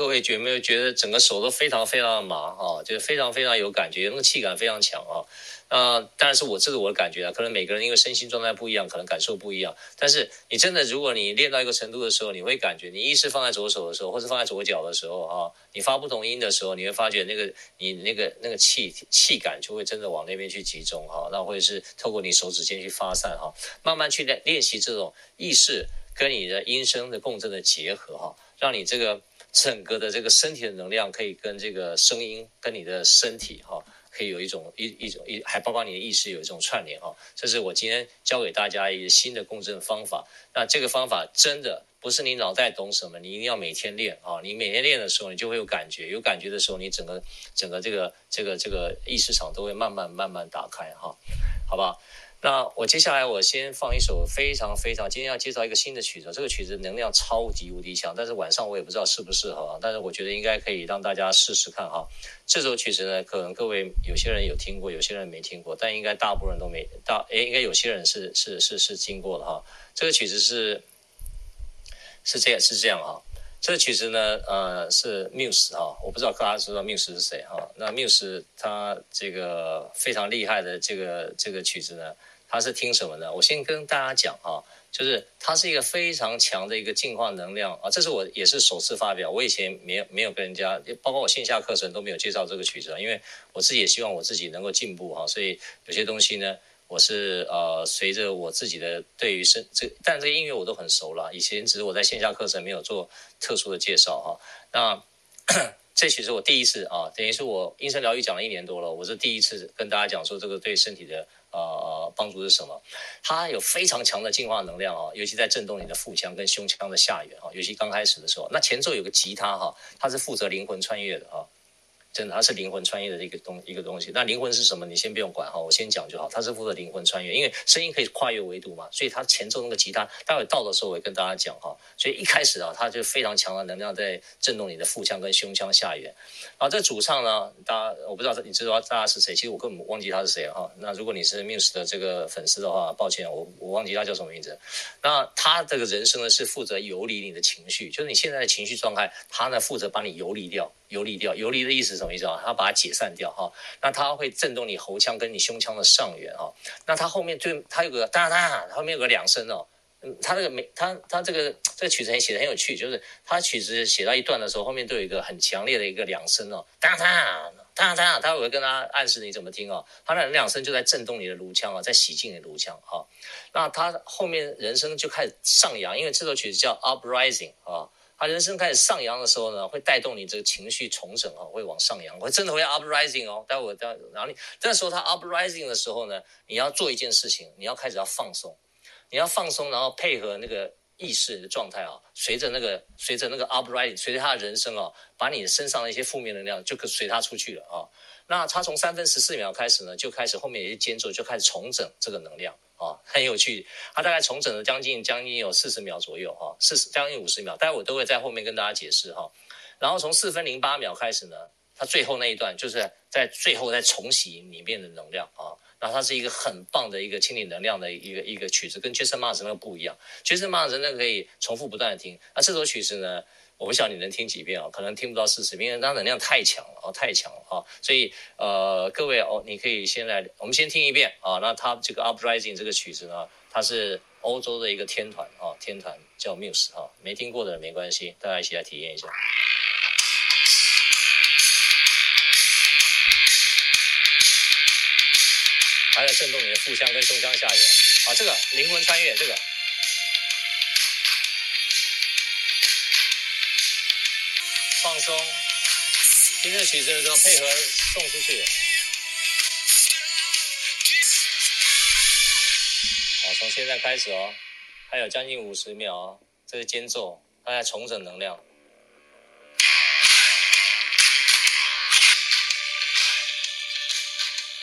各位觉没有觉得整个手都非常非常的麻啊，就是非常非常有感觉，那个气感非常强啊。啊，当然是我这是我的感觉啊，可能每个人因为身心状态不一样，可能感受不一样。但是你真的，如果你练到一个程度的时候，你会感觉你意识放在左手的时候，或者放在左脚的时候啊，你发不同音的时候，你会发觉那个你那个那个气气感就会真的往那边去集中哈，那或者是透过你手指尖去发散哈，慢慢去练练习这种意识跟你的音声的共振的结合哈，让你这个。整个的这个身体的能量可以跟这个声音跟你的身体哈可以有一种一一种一，还包括你的意识有一种串联哈。这是我今天教给大家一个新的共振方法。那这个方法真的不是你脑袋懂什么，你一定要每天练啊！你每天练的时候，你就会有感觉，有感觉的时候，你整个整个这个这个这个意识场都会慢慢慢慢打开哈，好不好？那我接下来我先放一首非常非常，今天要介绍一个新的曲子，这个曲子能量超级无敌强，但是晚上我也不知道适不适合啊，但是我觉得应该可以让大家试试看哈。这首曲子呢，可能各位有些人有听过，有些人没听过，但应该大部分人都没大，诶，应该有些人是是是是听过的哈。这个曲子是是这样是这样哈，这个曲子呢，呃，是 Muse 哈，我不知道大家知道 Muse 是谁哈。那 Muse 他这个非常厉害的这个这个曲子呢。他是听什么呢？我先跟大家讲啊，就是它是一个非常强的一个净化能量啊，这是我也是首次发表，我以前没有没有跟人家，包括我线下课程都没有介绍这个曲子，因为我自己也希望我自己能够进步哈，所以有些东西呢，我是呃随着我自己的对于声这，但这个音乐我都很熟了，以前只是我在线下课程没有做特殊的介绍哈，那。这其实我第一次啊，等于是我音声疗愈讲了一年多了，我是第一次跟大家讲说这个对身体的呃帮助是什么？它有非常强的净化能量啊，尤其在震动你的腹腔跟胸腔的下缘啊，尤其刚开始的时候，那前奏有个吉他哈，它是负责灵魂穿越的啊。真的，它是灵魂穿越的一个东一个东西。那灵魂是什么？你先不用管哈，我先讲就好。它是负责灵魂穿越，因为声音可以跨越维度嘛，所以它前奏那个吉他，待会到的时候我会跟大家讲哈。所以一开始啊，它就非常强的能量在震动你的腹腔跟胸腔下缘。然后这主唱呢，大家我不知道你知道大家是谁？其实我根本忘记他是谁哈。那如果你是 Muse 的这个粉丝的话，抱歉，我我忘记他叫什么名字。那他这个人生呢是负责游离你的情绪，就是你现在的情绪状态，他呢负责把你游离掉。游离掉，游离的意思什么意思啊？它把它解散掉哈，那它会震动你喉腔跟你胸腔的上缘哈。那它后面就它有个哒哒，后面有个两声哦。嗯，它这个没它它这个这个曲子写的很有趣，就是它曲子写到一段的时候，后面都有一个很强烈的一个两声哦，哒哒哒哒，它会跟它暗示你怎么听哦。它那两声就在震动你的颅腔啊，在洗净你的颅腔哈。那它后面人声就开始上扬，因为这首曲子叫 Uprising 啊。他人生开始上扬的时候呢，会带动你这个情绪重整啊，会往上扬，会真的会 uprising 哦。待会我待然后你这时候他 uprising 的时候呢，你要做一件事情，你要开始要放松，你要放松，然后配合那个意识的状态啊，随着那个随着那个 uprising，随着他的人生啊，把你身上的一些负面能量就可随他出去了啊。那他从三分十四秒开始呢，就开始后面有些间奏就开始重整这个能量。啊，很有趣，它大概重整了将近将近有四十秒左右哈，四十将近五十秒，待会我都会在后面跟大家解释哈。然后从四分零八秒开始呢，它最后那一段就是在最后再重洗里面的能量啊，那它是一个很棒的一个清理能量的一个一个曲子，跟 Jason Mraz 那个不一样，Jason Mraz 那个可以重复不断的听，那这首曲子呢？我不晓得你能听几遍啊？可能听不到四十，因为它能量太强了啊，太强了啊！所以呃，各位哦，你可以先来，我们先听一遍啊。那它这个 Uprising 这个曲子呢，它是欧洲的一个天团啊，天团叫 Muse 啊，没听过的没关系，大家一起来体验一下。还在震动你的腹腔跟胸腔下缘啊，这个灵魂穿越这个。放松，听这曲子的时候配合送出去。好，从现在开始哦，还有将近五十秒哦，这是间奏，大家重整能量。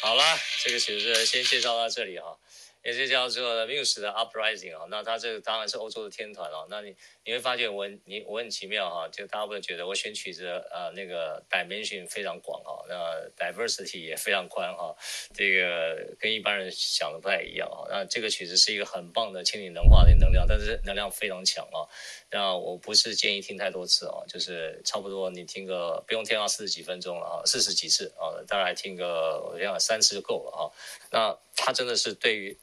好了，这个曲子先介绍到这里哈。也是叫做 Muse 的 Uprising 啊，那它这个当然是欧洲的天团哦。那你你会发现我你我很奇妙哈，就大家会觉得我选曲子呃那个 dimension 非常广哈，那 diversity 也非常宽哈，这个跟一般人想的不太一样啊。那这个曲子是一个很棒的清理能化的能量，但是能量非常强啊。那我不是建议听太多次啊，就是差不多你听个不用听到四十几分钟了啊，四十几次啊，大概听个我想三次就够了啊。那它真的是对于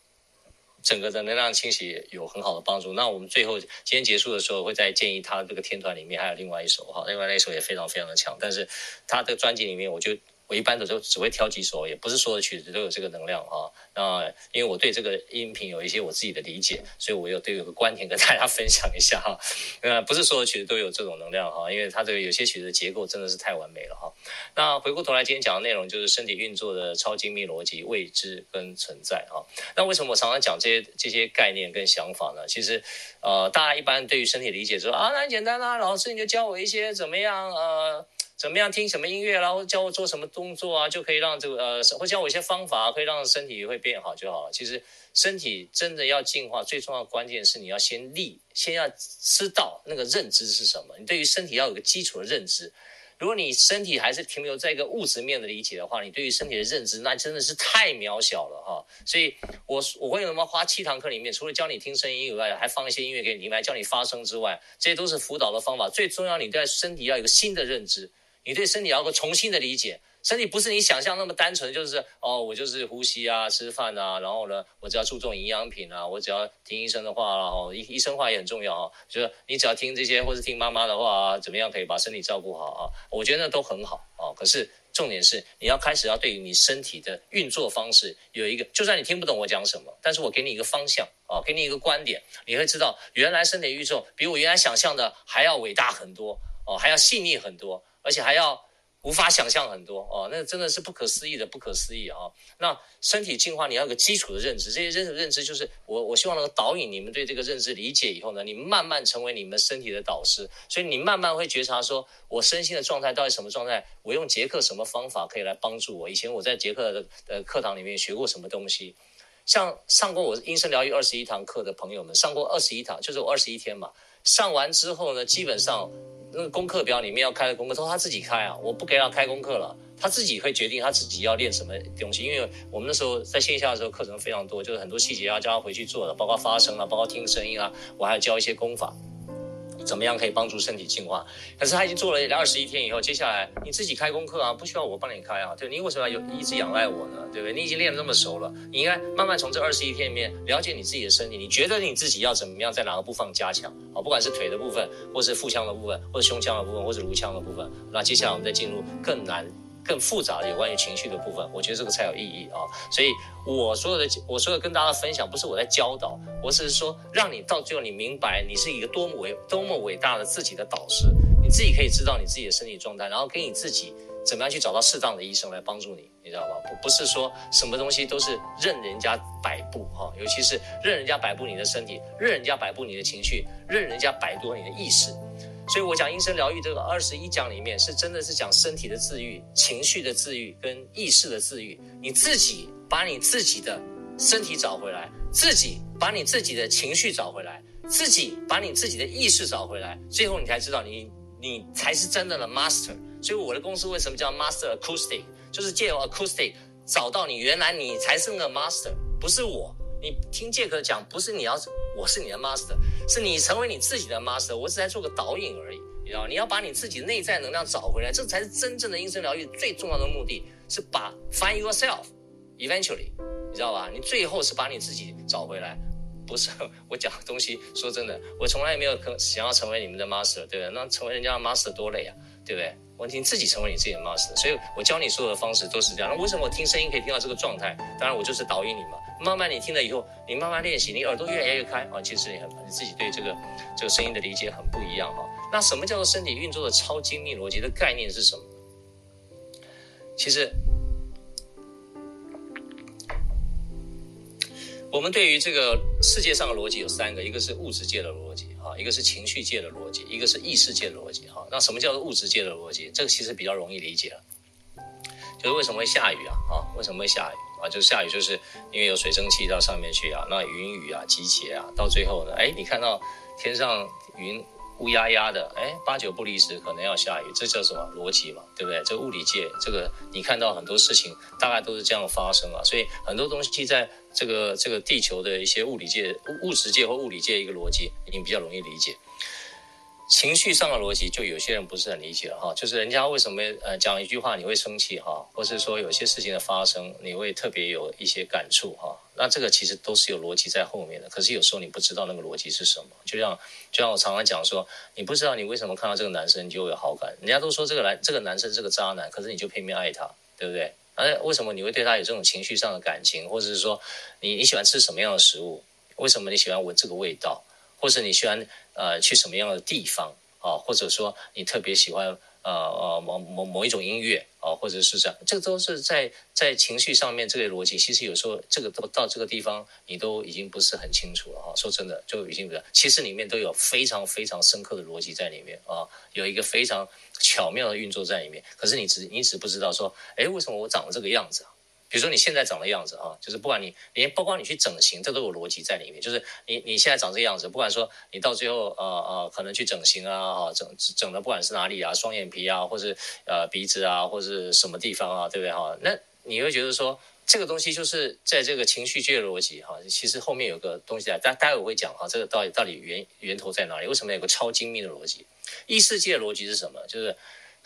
整个的能量清洗有很好的帮助。那我们最后今天结束的时候，会再建议他这个天团里面还有另外一首哈，另外那一首也非常非常的强。但是他的专辑里面，我就我一般的就只会挑几首，也不是所有的曲子都有这个能量啊。那因为我对这个音频有一些我自己的理解，所以我有对有个观点跟大家 分享一下哈。呃，不是所有曲子都有这种能量哈，因为它这个有些曲子的结构真的是太完美了哈。那回过头来，今天讲的内容就是身体运作的超精密逻辑、未知跟存在哈。那为什么我常常讲这些这些概念跟想法呢？其实，呃，大家一般对于身体理解说啊，那很简单啊，老师你就教我一些怎么样呃。怎么样听什么音乐，然后教我做什么动作啊，就可以让这个呃，或教我一些方法，可以让身体会变好就好了。其实身体真的要进化，最重要的关键是你要先立，先要知道那个认知是什么。你对于身体要有个基础的认知。如果你身体还是停留在一个物质面的理解的话，你对于身体的认知那真的是太渺小了哈。所以我我为什么花七堂课里面，除了教你听声音以外，还放一些音乐给你听，来教你发声之外，这些都是辅导的方法。最重要，你对身体要有个新的认知。你对身体要个重新的理解，身体不是你想象那么单纯，就是哦，我就是呼吸啊，吃饭啊，然后呢，我只要注重营养品啊，我只要听医生的话，然后医医生话也很重要啊，就是你只要听这些，或是听妈妈的话啊，怎么样可以把身体照顾好啊？我觉得那都很好啊。可是重点是你要开始要对你身体的运作方式有一个，就算你听不懂我讲什么，但是我给你一个方向啊，给你一个观点，你会知道原来身体运作比我原来想象的还要伟大很多哦，还要细腻很多。而且还要无法想象很多哦，那真的是不可思议的，不可思议啊！那身体进化，你要有个基础的认知，这些认认知就是我我希望能够导引你们对这个认知理解以后呢，你慢慢成为你们身体的导师，所以你慢慢会觉察说，我身心的状态到底什么状态，我用杰克什么方法可以来帮助我？以前我在杰克的课堂里面学过什么东西？像上过我音声疗愈二十一堂课的朋友们，上过二十一堂，就是我二十一天嘛，上完之后呢，基本上。那个功课表里面要开的功课都他自己开啊，我不给他开功课了，他自己会决定他自己要练什么东西。因为我们那时候在线下的时候课程非常多，就是很多细节要叫他回去做的，包括发声啊，包括听声音啊，我还要教一些功法。怎么样可以帮助身体进化？可是他已经做了二十一天以后，接下来你自己开功课啊，不需要我帮你开啊，对，你为什么要有一直仰赖我呢？对不对？你已经练得那么熟了，你应该慢慢从这二十一天里面了解你自己的身体，你觉得你自己要怎么样在哪个部分加强？啊，不管是腿的部分，或是腹腔的部分，或是胸腔的部分，或是颅腔的部分，那接下来我们再进入更难。更复杂的有关于情绪的部分，我觉得这个才有意义啊！所以我说的，我说的跟大家分享，不是我在教导，我只是说让你到最后你明白，你是一个多么伟多么伟大的自己的导师，你自己可以知道你自己的身体状态，然后给你自己怎么样去找到适当的医生来帮助你，你知道吧？不不是说什么东西都是任人家摆布哈，尤其是任人家摆布你的身体，任人家摆布你的情绪，任人家摆布你的意识。所以我讲音声疗愈这个二十一讲里面，是真的是讲身体的自愈、情绪的自愈跟意识的自愈。你自己把你自己的身体找回来，自己把你自己的情绪找回来，自己把你自己的意识找回来，最后你才知道你你才是真正的 master。所以我的公司为什么叫 Master Acoustic，就是借由 Acoustic 找到你，原来你才是那个 master，不是我。你听杰克讲，不是你要，我是你的 master，是你成为你自己的 master，我只在做个导引而已。你知道，你要把你自己内在能量找回来，这才是真正的音声疗愈最重要的目的，是把 find yourself，eventually，你知道吧？你最后是把你自己找回来，不是 我讲的东西。说真的，我从来也没有可想要成为你们的 master，对不对？那成为人家的 master 多累啊，对不对？我听自己成为你自己的 master，所以我教你所有的方式都是这样。那为什么我听声音可以听到这个状态？当然，我就是导引你嘛。慢慢你听了以后，你慢慢练习，你耳朵越来越开啊。其实你很你自己对这个这个声音的理解很不一样哈。那什么叫做身体运作的超精密逻辑的概念是什么？其实。我们对于这个世界上的逻辑有三个，一个是物质界的逻辑，一个是情绪界的逻辑，一个是意识界的逻辑，哈。那什么叫做物质界的逻辑？这个其实比较容易理解了，就是为什么会下雨啊？啊，为什么会下雨啊？就是下雨，就是因为有水蒸气到上面去啊，那云雨啊集结啊，到最后呢，哎，你看到天上云。乌压压的，哎，八九不离十，可能要下雨，这叫什么逻辑嘛？对不对？这物理界，这个你看到很多事情，大概都是这样发生啊。所以很多东西在这个这个地球的一些物理界、物质界或物理界一个逻辑，你比较容易理解。情绪上的逻辑，就有些人不是很理解了哈，就是人家为什么呃讲一句话你会生气哈，或是说有些事情的发生你会特别有一些感触哈，那这个其实都是有逻辑在后面的，可是有时候你不知道那个逻辑是什么，就像就像我常常讲说，你不知道你为什么看到这个男生你就有好感，人家都说这个男这个男生是个渣男，可是你就偏偏爱他，对不对？而为什么你会对他有这种情绪上的感情，或者是说你你喜欢吃什么样的食物？为什么你喜欢闻这个味道？或者你喜欢呃去什么样的地方啊？或者说你特别喜欢呃呃某某某一种音乐啊？或者是这样，这个都是在在情绪上面这个逻辑，其实有时候这个都到这个地方你都已经不是很清楚了哈。说真的，就已经不，其实里面都有非常非常深刻的逻辑在里面啊，有一个非常巧妙的运作在里面。可是你只你只不知道说，哎，为什么我长得这个样子啊？比如说你现在长的样子啊，就是不管你连包括你去整形，这都有逻辑在里面。就是你你现在长这个样子，不管说你到最后呃呃可能去整形啊，整整的不管是哪里啊，双眼皮啊，或是呃鼻子啊，或是什么地方啊，对不对哈？那你会觉得说这个东西就是在这个情绪界逻辑哈，其实后面有个东西在，待待会我会讲啊，这个到底到底源源头在哪里？为什么有个超精密的逻辑？异世界逻辑是什么？就是。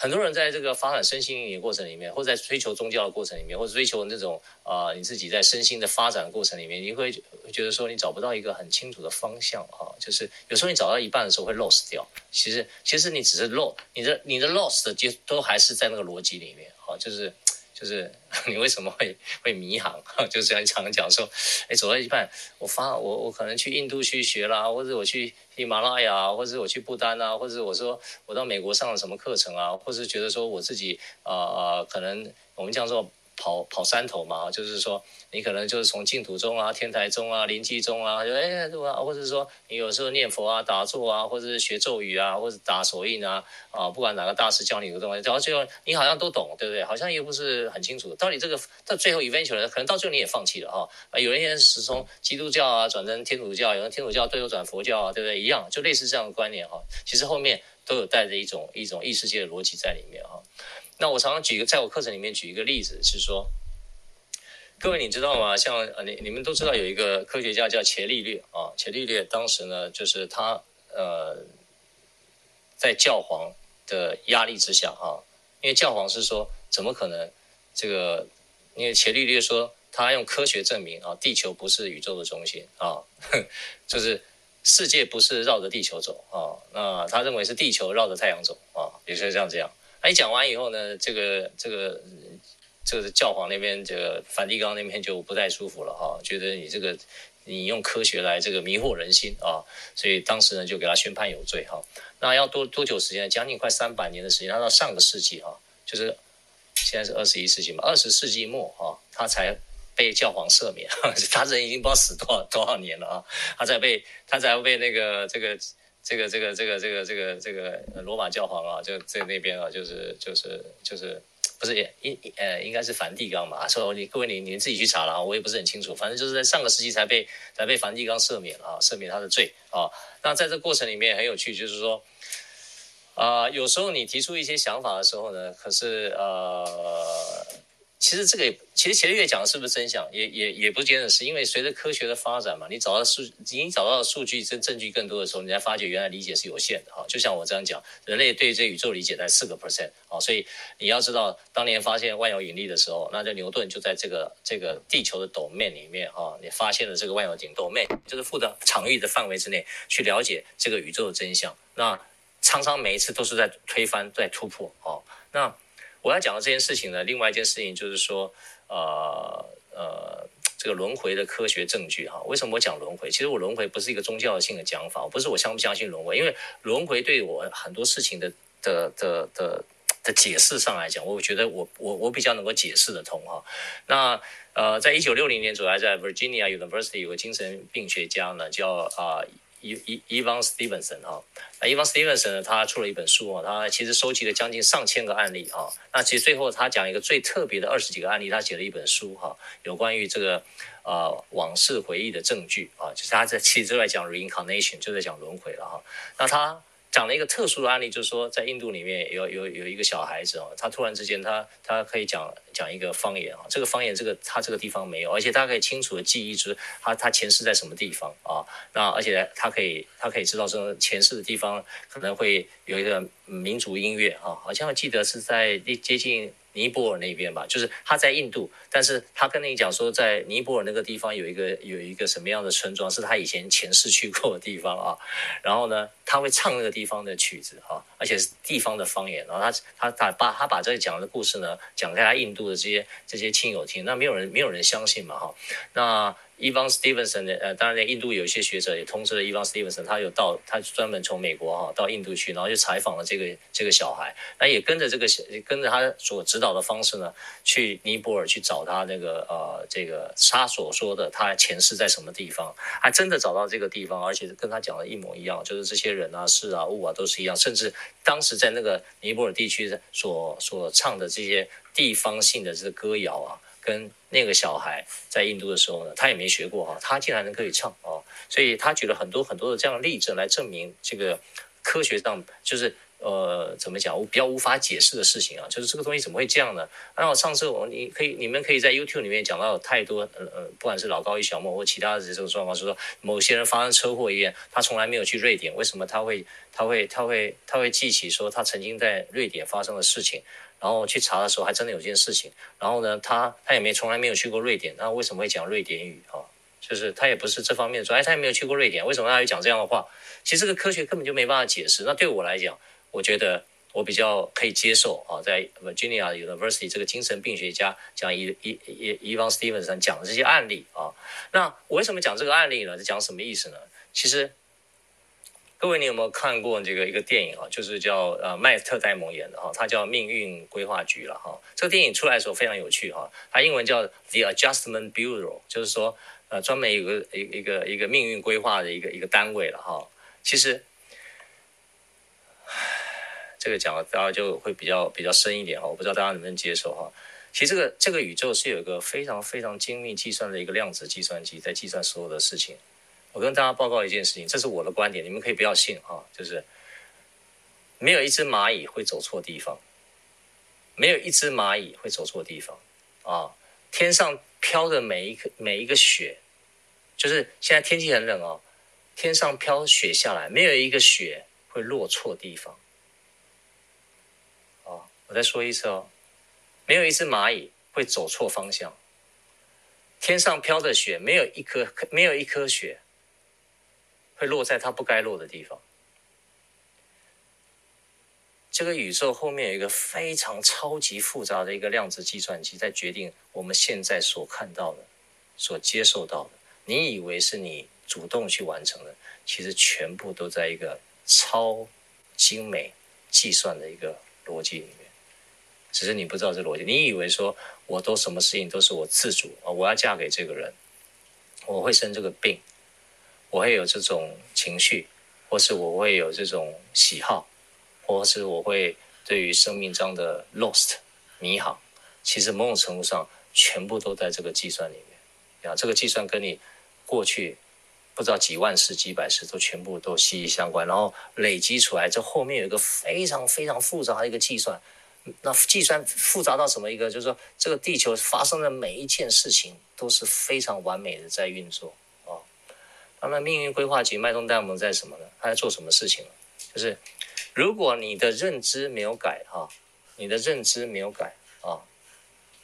很多人在这个发展身心灵的过程里面，或者在追求宗教的过程里面，或者追求那种啊、你自己在身心的发展过程里面，你会觉得说你找不到一个很清楚的方向啊，就是有时候你找到一半的时候会 lost 掉。其实其实你只是 lost，你的你的 lost 就都还是在那个逻辑里面啊，就是。就是 你为什么会会迷航？就是像你常讲说，哎，走到一半，我发我我可能去印度去学啦，或者我去喜马拉雅，或者我去不丹啊，或者我说我到美国上了什么课程啊，或者觉得说我自己啊啊、呃，可能我们这样说。跑跑山头嘛，就是说你可能就是从净土宗啊、天台宗啊、临济宗啊，就哎对吧？或者是说你有时候念佛啊、打坐啊，或者是学咒语啊，或者打手印啊，啊，不管哪个大师教你的东西，到最后你好像都懂，对不对？好像又不是很清楚，到底这个到最后一问起来可能到最后你也放弃了哈。啊，有人是从基督教啊转成天主教，有人天主教最后转佛教啊，对不对？一样，就类似这样的观念哈。其实后面都有带着一种一种异世界的逻辑在里面哈。那我常常举一个，在我课程里面举一个例子，是说，各位你知道吗？像呃，你你们都知道有一个科学家叫伽利略啊，伽利略当时呢，就是他呃，在教皇的压力之下啊，因为教皇是说，怎么可能这个？因为伽利略说，他用科学证明啊，地球不是宇宙的中心啊，就是世界不是绕着地球走啊，那他认为是地球绕着太阳走啊，也是这样这样。那你讲完以后呢，这个这个这个教皇那边，这个梵蒂冈那边就不太舒服了哈，觉得你这个你用科学来这个迷惑人心啊，所以当时呢就给他宣判有罪哈。那要多多久时间？将近快三百年的时间，他到上个世纪哈，就是现在是二十一世纪嘛，二十世纪末哈，他才被教皇赦免，他人已经不知道死多少多少年了啊，他才被他才被那个这个。这个这个这个这个这个这个罗马教皇啊，就在那边啊，就是就是就是不是也应呃应该是梵蒂冈嘛？说你各位你你自己去查了啊，我也不是很清楚。反正就是在上个世纪才被才被梵蒂冈赦免啊，赦免他的罪啊。那在这过程里面很有趣，就是说啊、有时候你提出一些想法的时候呢，可是呃。其实这个也，其实伽利略讲的是不是真相，也也也不见得是，因为随着科学的发展嘛，你找到数，你找到数据证证据更多的时候，你才发觉原来理解是有限的哈。就像我这样讲，人类对这宇宙理解在四个 percent 啊，所以你要知道，当年发现万有引力的时候，那这牛顿就在这个这个地球的斗面里面啊，你发现了这个万有引 domain，就是负责场域的范围之内去了解这个宇宙的真相。那常常每一次都是在推翻，在突破啊，那。我要讲的这件事情呢，另外一件事情就是说，呃呃，这个轮回的科学证据哈，为什么我讲轮回？其实我轮回不是一个宗教性的讲法，不是我相不相信轮回，因为轮回对我很多事情的的的的的解释上来讲，我觉得我我我比较能够解释得通哈。那呃，在一九六零年左右，在 Virginia University 有个精神病学家呢，叫啊。伊伊伊万斯蒂文森哈，那伊万斯蒂文森呢，他出了一本书啊，他其实收集了将近上千个案例啊。那其实最后他讲一个最特别的二十几个案例，他写了一本书哈，有关于这个呃往事回忆的证据啊，就是他在其实就在讲 reincarnation，就在讲轮回了哈。那他。讲了一个特殊的案例，就是说，在印度里面有有有一个小孩子哦，他突然之间他他可以讲讲一个方言啊，这个方言这个他这个地方没有，而且他可以清楚的记忆出他他前世在什么地方啊，那而且他可以他可以知道这种前世的地方可能会有一个民族音乐啊，好像我记得是在接近。尼泊尔那边吧，就是他在印度，但是他跟你讲说，在尼泊尔那个地方有一个有一个什么样的村庄，是他以前前世去过的地方啊。然后呢，他会唱那个地方的曲子啊，而且是地方的方言。然后他他他把他把这个讲的故事呢，讲给他印度的这些这些亲友听，那没有人没有人相信嘛哈，那。Evan Stevenson 的呃，当然，在印度有一些学者也通知了 Evan Stevenson，他有到，他专门从美国哈到印度去，然后就采访了这个这个小孩，那也跟着这个小跟着他所指导的方式呢，去尼泊尔去找他那个呃这个他所说的他前世在什么地方，还真的找到这个地方，而且跟他讲的一模一样，就是这些人啊、事啊、物啊都是一样，甚至当时在那个尼泊尔地区所所唱的这些地方性的这个歌谣啊。跟那个小孩在印度的时候呢，他也没学过哈，他竟然能可以唱啊，所以他举了很多很多的这样的例证来证明这个科学上就是呃怎么讲，我比较无法解释的事情啊，就是这个东西怎么会这样呢？那我上次我你可以你们可以在 YouTube 里面讲到太多呃呃，不管是老高与小莫或其他的这种状况，就是说某些人发生车祸一样，他从来没有去瑞典，为什么他会他会他会他会记起说他曾经在瑞典发生的事情？然后去查的时候，还真的有件事情。然后呢，他他也没从来没有去过瑞典，那为什么会讲瑞典语啊？就是他也不是这方面的说，哎，他也没有去过瑞典，为什么他会讲这样的话？其实这个科学根本就没办法解释。那对我来讲，我觉得我比较可以接受啊，在 Virginia University 这个精神病学家讲伊伊伊伊方 Stevenson 讲的这些案例啊。那我为什么讲这个案例呢？是讲什么意思呢？其实。各位，你有没有看过这个一个电影啊？就是叫呃麦特戴蒙演的哈，它叫《命运规划局》了哈。这个电影出来的时候非常有趣哈，它英文叫 The Adjustment Bureau，就是说呃专门有个一一个一个命运规划的一个一个单位了哈。其实这个讲的大家就会比较比较深一点哈，我不知道大家能不能接受哈。其实这个这个宇宙是有一个非常非常精密计算的一个量子计算机在计算所有的事情。我跟大家报告一件事情，这是我的观点，你们可以不要信啊。就是没有一只蚂蚁会走错地方，没有一只蚂蚁会走错地方啊。天上飘的每一颗每一个雪，就是现在天气很冷哦，天上飘雪下来，没有一个雪会落错地方。啊，我再说一次哦，没有一只蚂蚁会走错方向。天上飘的雪，没有一颗没有一颗雪。会落在它不该落的地方。这个宇宙后面有一个非常超级复杂的一个量子计算机，在决定我们现在所看到的、所接受到的。你以为是你主动去完成的，其实全部都在一个超精美计算的一个逻辑里面。只是你不知道这逻辑。你以为说，我都什么事情都是我自主啊，我要嫁给这个人，我会生这个病。我会有这种情绪，或是我会有这种喜好，或是我会对于生命中的 lost 迷航，其实某种程度上全部都在这个计算里面。啊，这个计算跟你过去不知道几万世、几百世都全部都息息相关，然后累积出来，这后面有一个非常非常复杂的一个计算。那计算复杂到什么一个？就是说，这个地球发生的每一件事情都是非常完美的在运作。那么命运规划局脉动戴蒙在什么呢？他在做什么事情？就是如果你的认知没有改哈，你的认知没有改啊，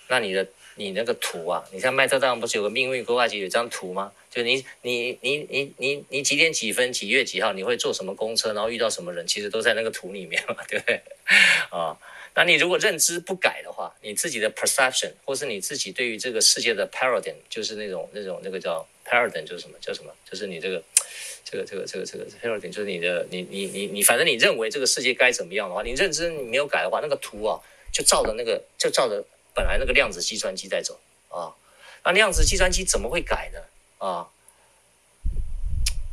那你的你那个图啊，你像麦特戴蒙不是有个命运规划局有张图吗？就你你你你你你几点几分几月几号你会坐什么公车，然后遇到什么人，其实都在那个图里面嘛，对不对？啊。那你如果认知不改的话，你自己的 perception 或是你自己对于这个世界的 paradigm，就是那种那种那个叫 paradigm，就是什么叫什么？就是你这个这个这个这个这个 paradigm，就是你的你你你你，反正你认为这个世界该怎么样的话，你认知你没有改的话，那个图啊就照着那个就照着本来那个量子计算机在走啊。那量子计算机怎么会改呢？啊，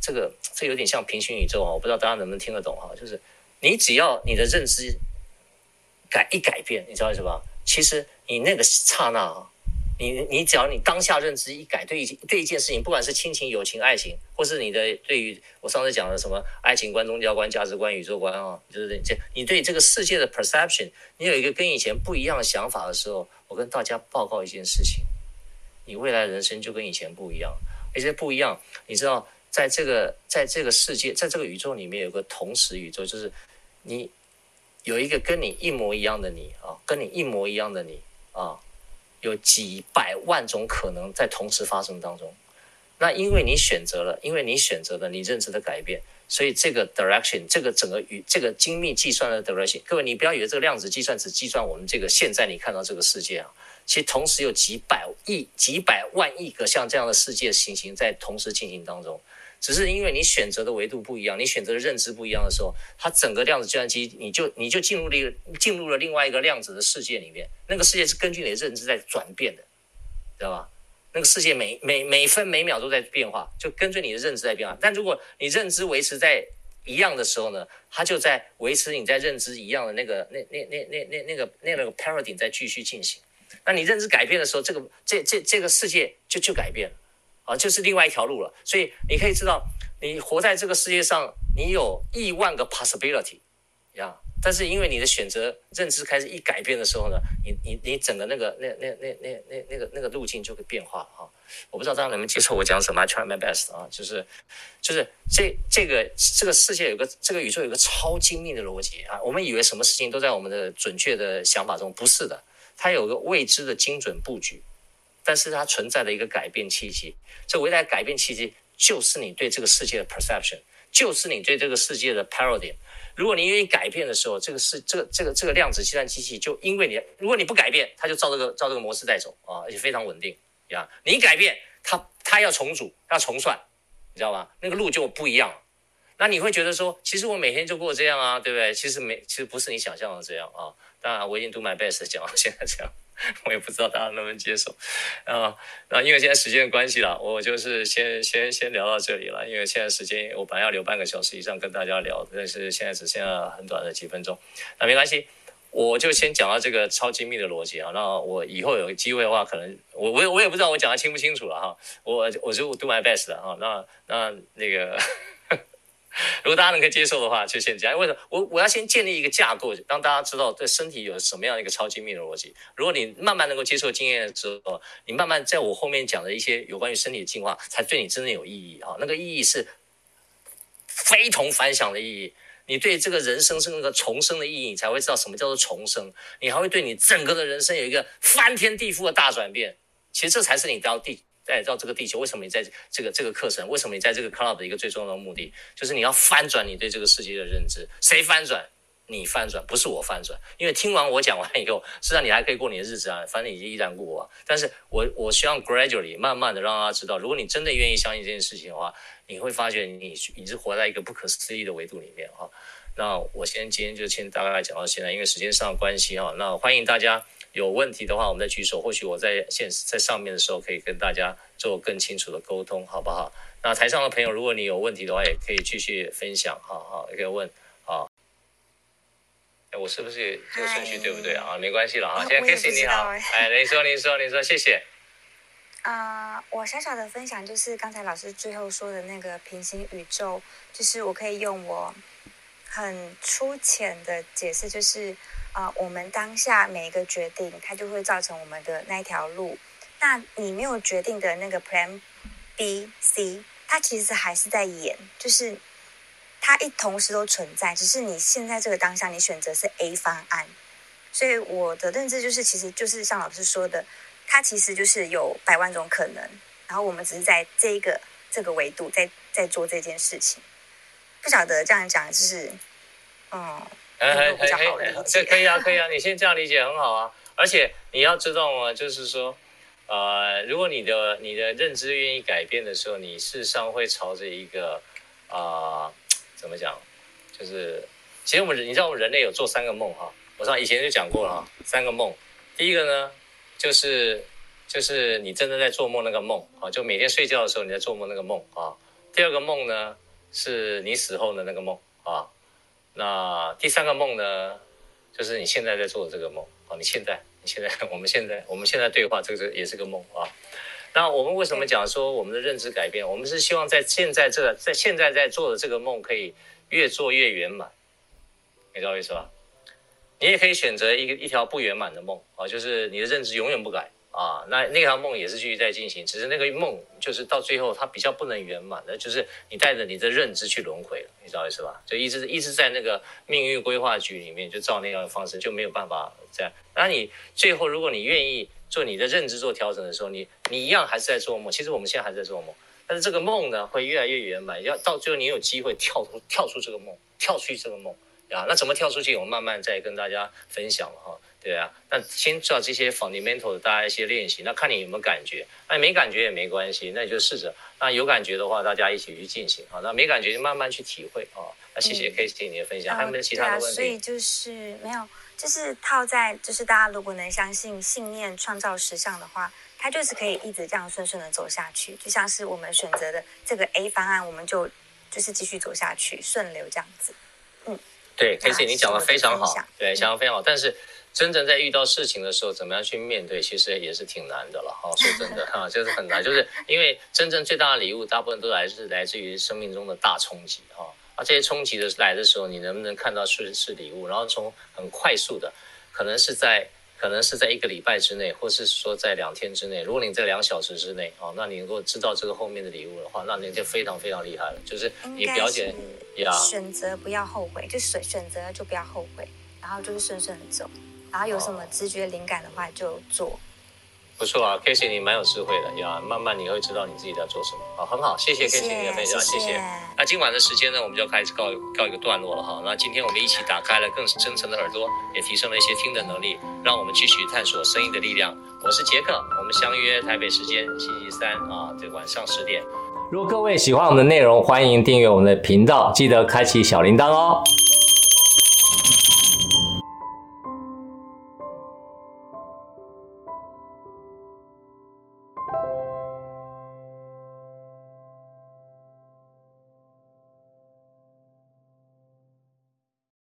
这个这有点像平行宇宙啊，我不知道大家能不能听得懂哈，就是你只要你的认知。改一改变，你知道为什么？其实你那个刹那啊，你你只要你当下认知一改，对一对一件事情，不管是亲情、友情、爱情，或是你的对于我上次讲的什么爱情观、宗教观、价值观、宇宙观啊，就是这你对这个世界的 perception，你有一个跟以前不一样的想法的时候，我跟大家报告一件事情，你未来人生就跟以前不一样，而且不一样。你知道，在这个在这个世界，在这个宇宙里面有个同时宇宙，就是你。有一个跟你一模一样的你啊，跟你一模一样的你啊，有几百万种可能在同时发生当中。那因为你选择了，因为你选择了你认知的改变，所以这个 direction，这个整个与这个精密计算的 direction，各位你不要以为这个量子计算只计算我们这个现在你看到这个世界啊，其实同时有几百亿、几百万亿个像这样的世界行星在同时进行当中。只是因为你选择的维度不一样，你选择的认知不一样的时候，它整个量子计算机你就你就进入了一个进入了另外一个量子的世界里面，那个世界是根据你的认知在转变的，知道吧？那个世界每每每分每秒都在变化，就根据你的认知在变化。但如果你认知维持在一样的时候呢，它就在维持你在认知一样的那个那那那那那那个那个 paradigm 在继续进行。那你认知改变的时候，这个这这这个世界就就改变了。啊，就是另外一条路了。所以你可以知道，你活在这个世界上，你有亿万个 possibility，呀。但是因为你的选择认知开始一改变的时候呢，你你你整个那个那那那那那那个那个路径就会变化啊。我不知道大家能不能接受我讲什么 try my best 啊，就是就是这这个这个世界有个这个宇宙有个超精密的逻辑啊。我们以为什么事情都在我们的准确的想法中，不是的，它有个未知的精准布局。但是它存在的一个改变契机，这未来改变契机就是你对这个世界的 perception，就是你对这个世界的 paradigm。如果你愿意改变的时候，这个是这个这个这个量子计算机器就因为你，如果你不改变，它就照这个照这个模式在走啊，而且非常稳定呀。你改变，它它要重组，要重算，你知道吗？那个路就不一样。那你会觉得说，其实我每天就过这样啊，对不对？其实没，其实不是你想象的这样啊。当然，我已经 do my best 讲到现在这样。我也不知道大家能不能接受，啊，那因为现在时间的关系了，我就是先先先聊到这里了。因为现在时间我本来要留半个小时以上跟大家聊，但是现在只剩下很短的几分钟，那没关系，我就先讲到这个超精密的逻辑啊。那我以后有机会的话，可能我我我也不知道我讲的清不清楚了哈。我我就 do my best 啊。那那那个。如果大家能够接受的话，就先讲。为什么我我要先建立一个架构，让大家知道对身体有什么样一个超精密的逻辑。如果你慢慢能够接受经验之后，你慢慢在我后面讲的一些有关于身体的进化，才对你真正有意义啊！那个意义是非同凡响的意义。你对这个人生是那个重生的意义，你才会知道什么叫做重生。你还会对你整个的人生有一个翻天地覆的大转变。其实这才是你到地。来到这个地球，为什么你在这个这个课程？为什么你在这个 club 的一个最重要的目的，就是你要翻转你对这个世界的认知。谁翻转？你翻转，不是我翻转。因为听完我讲完以后，实际上你还可以过你的日子啊，反正你依然过我。但是我我希望 gradually 慢慢的让大家知道，如果你真的愿意相信这件事情的话，你会发觉你你是活在一个不可思议的维度里面哈。那我先今天就先大概讲到现在，因为时间上的关系哈。那欢迎大家。有问题的话，我们再举手。或许我在现在上面的时候，可以跟大家做更清楚的沟通，好不好？那台上的朋友，如果你有问题的话，也可以继续分享，好好，也可以问。好，哎，我是不是这个顺序对不对啊？没关系了啊。现在 Casey 你好，哎，您说，您说，您说，谢谢。啊、呃，我小小的分享就是刚才老师最后说的那个平行宇宙，就是我可以用我很粗浅的解释，就是。啊、我们当下每一个决定，它就会造成我们的那一条路。那你没有决定的那个 Plan B、C，它其实还是在演，就是它一同时都存在，只是你现在这个当下，你选择是 A 方案。所以我的认知就是，其实就是像老师说的，它其实就是有百万种可能，然后我们只是在这一个这个维度在在做这件事情。不晓得这样讲就是，嗯。哎哎哎哎，这可以啊，可以啊，你现在这样理解很好啊。而且你要知道啊，就是说，呃，如果你的你的认知愿意改变的时候，你事实上会朝着一个啊、呃，怎么讲？就是其实我们你知道，我们人类有做三个梦哈。我上以前就讲过了哈，三个梦。第一个呢，就是就是你真的在做梦那个梦啊，就每天睡觉的时候你在做梦那个梦啊。第二个梦呢，是你死后的那个梦啊。那第三个梦呢，就是你现在在做的这个梦啊！你现在，你现在，我们现在，我们现在对话，这个也是个梦啊。那我们为什么讲说我们的认知改变？我们是希望在现在这个，在现在在做的这个梦可以越做越圆满，你知道意思吧？你也可以选择一个一条不圆满的梦啊，就是你的认知永远不改啊，那那条梦也是继续在进行，只是那个梦就是到最后它比较不能圆满的，就是你带着你的认知去轮回了，你知道意思吧？就一直一直在那个命运规划局里面，就照那样的方式就没有办法这样。那你最后如果你愿意做你的认知做调整的时候，你你一样还是在做梦。其实我们现在还在做梦，但是这个梦呢会越来越圆满，要到最后你有机会跳出跳出这个梦，跳出去这个梦啊。那怎么跳出去？我慢慢再跟大家分享了哈。对啊，那先做这些 fundamental 的大家一些练习，那看你有没有感觉，那没感觉也没关系，那你就试着，那有感觉的话，大家一起去进行啊，那没感觉就慢慢去体会啊。那谢谢 Casey 你的分享，嗯、还有没有其他的问题？啊、所以就是没有，就是套在，就是大家如果能相信信念创造实相的话，它就是可以一直这样顺顺的走下去，就像是我们选择的这个 A 方案，我们就就是继续走下去，顺流这样子。嗯，对，Casey 你讲的非常好，对，讲的非常好，但是。真正在遇到事情的时候，怎么样去面对，其实也是挺难的了哈。说真的哈，就是很难，就是因为真正最大的礼物，大部分都来自来自于生命中的大冲击哈。而这些冲击的来的时候，你能不能看到是是礼物？然后从很快速的，可能是在可能是在一个礼拜之内，或是说在两天之内。如果你在两小时之内啊，那你能够知道这个后面的礼物的话，那你就非常非常厉害了。就是你表姐呀，选择不要后悔，就选选择就不要后悔，然后就是顺顺的走。然后有什么直觉灵感的话就做，不错啊，Casey 你蛮有智慧的呀，慢慢你会知道你自己在做什么，好，很好，谢谢 Casey 你的分享，谢谢。谢谢那今晚的时间呢，我们就要开始告告一个段落了哈。那今天我们一起打开了更深层的耳朵，也提升了一些听的能力，让我们继续探索声音的力量。我是杰克，我们相约台北时间星期三啊，这晚上十点。如果各位喜欢我们的内容，欢迎订阅我们的频道，记得开启小铃铛哦。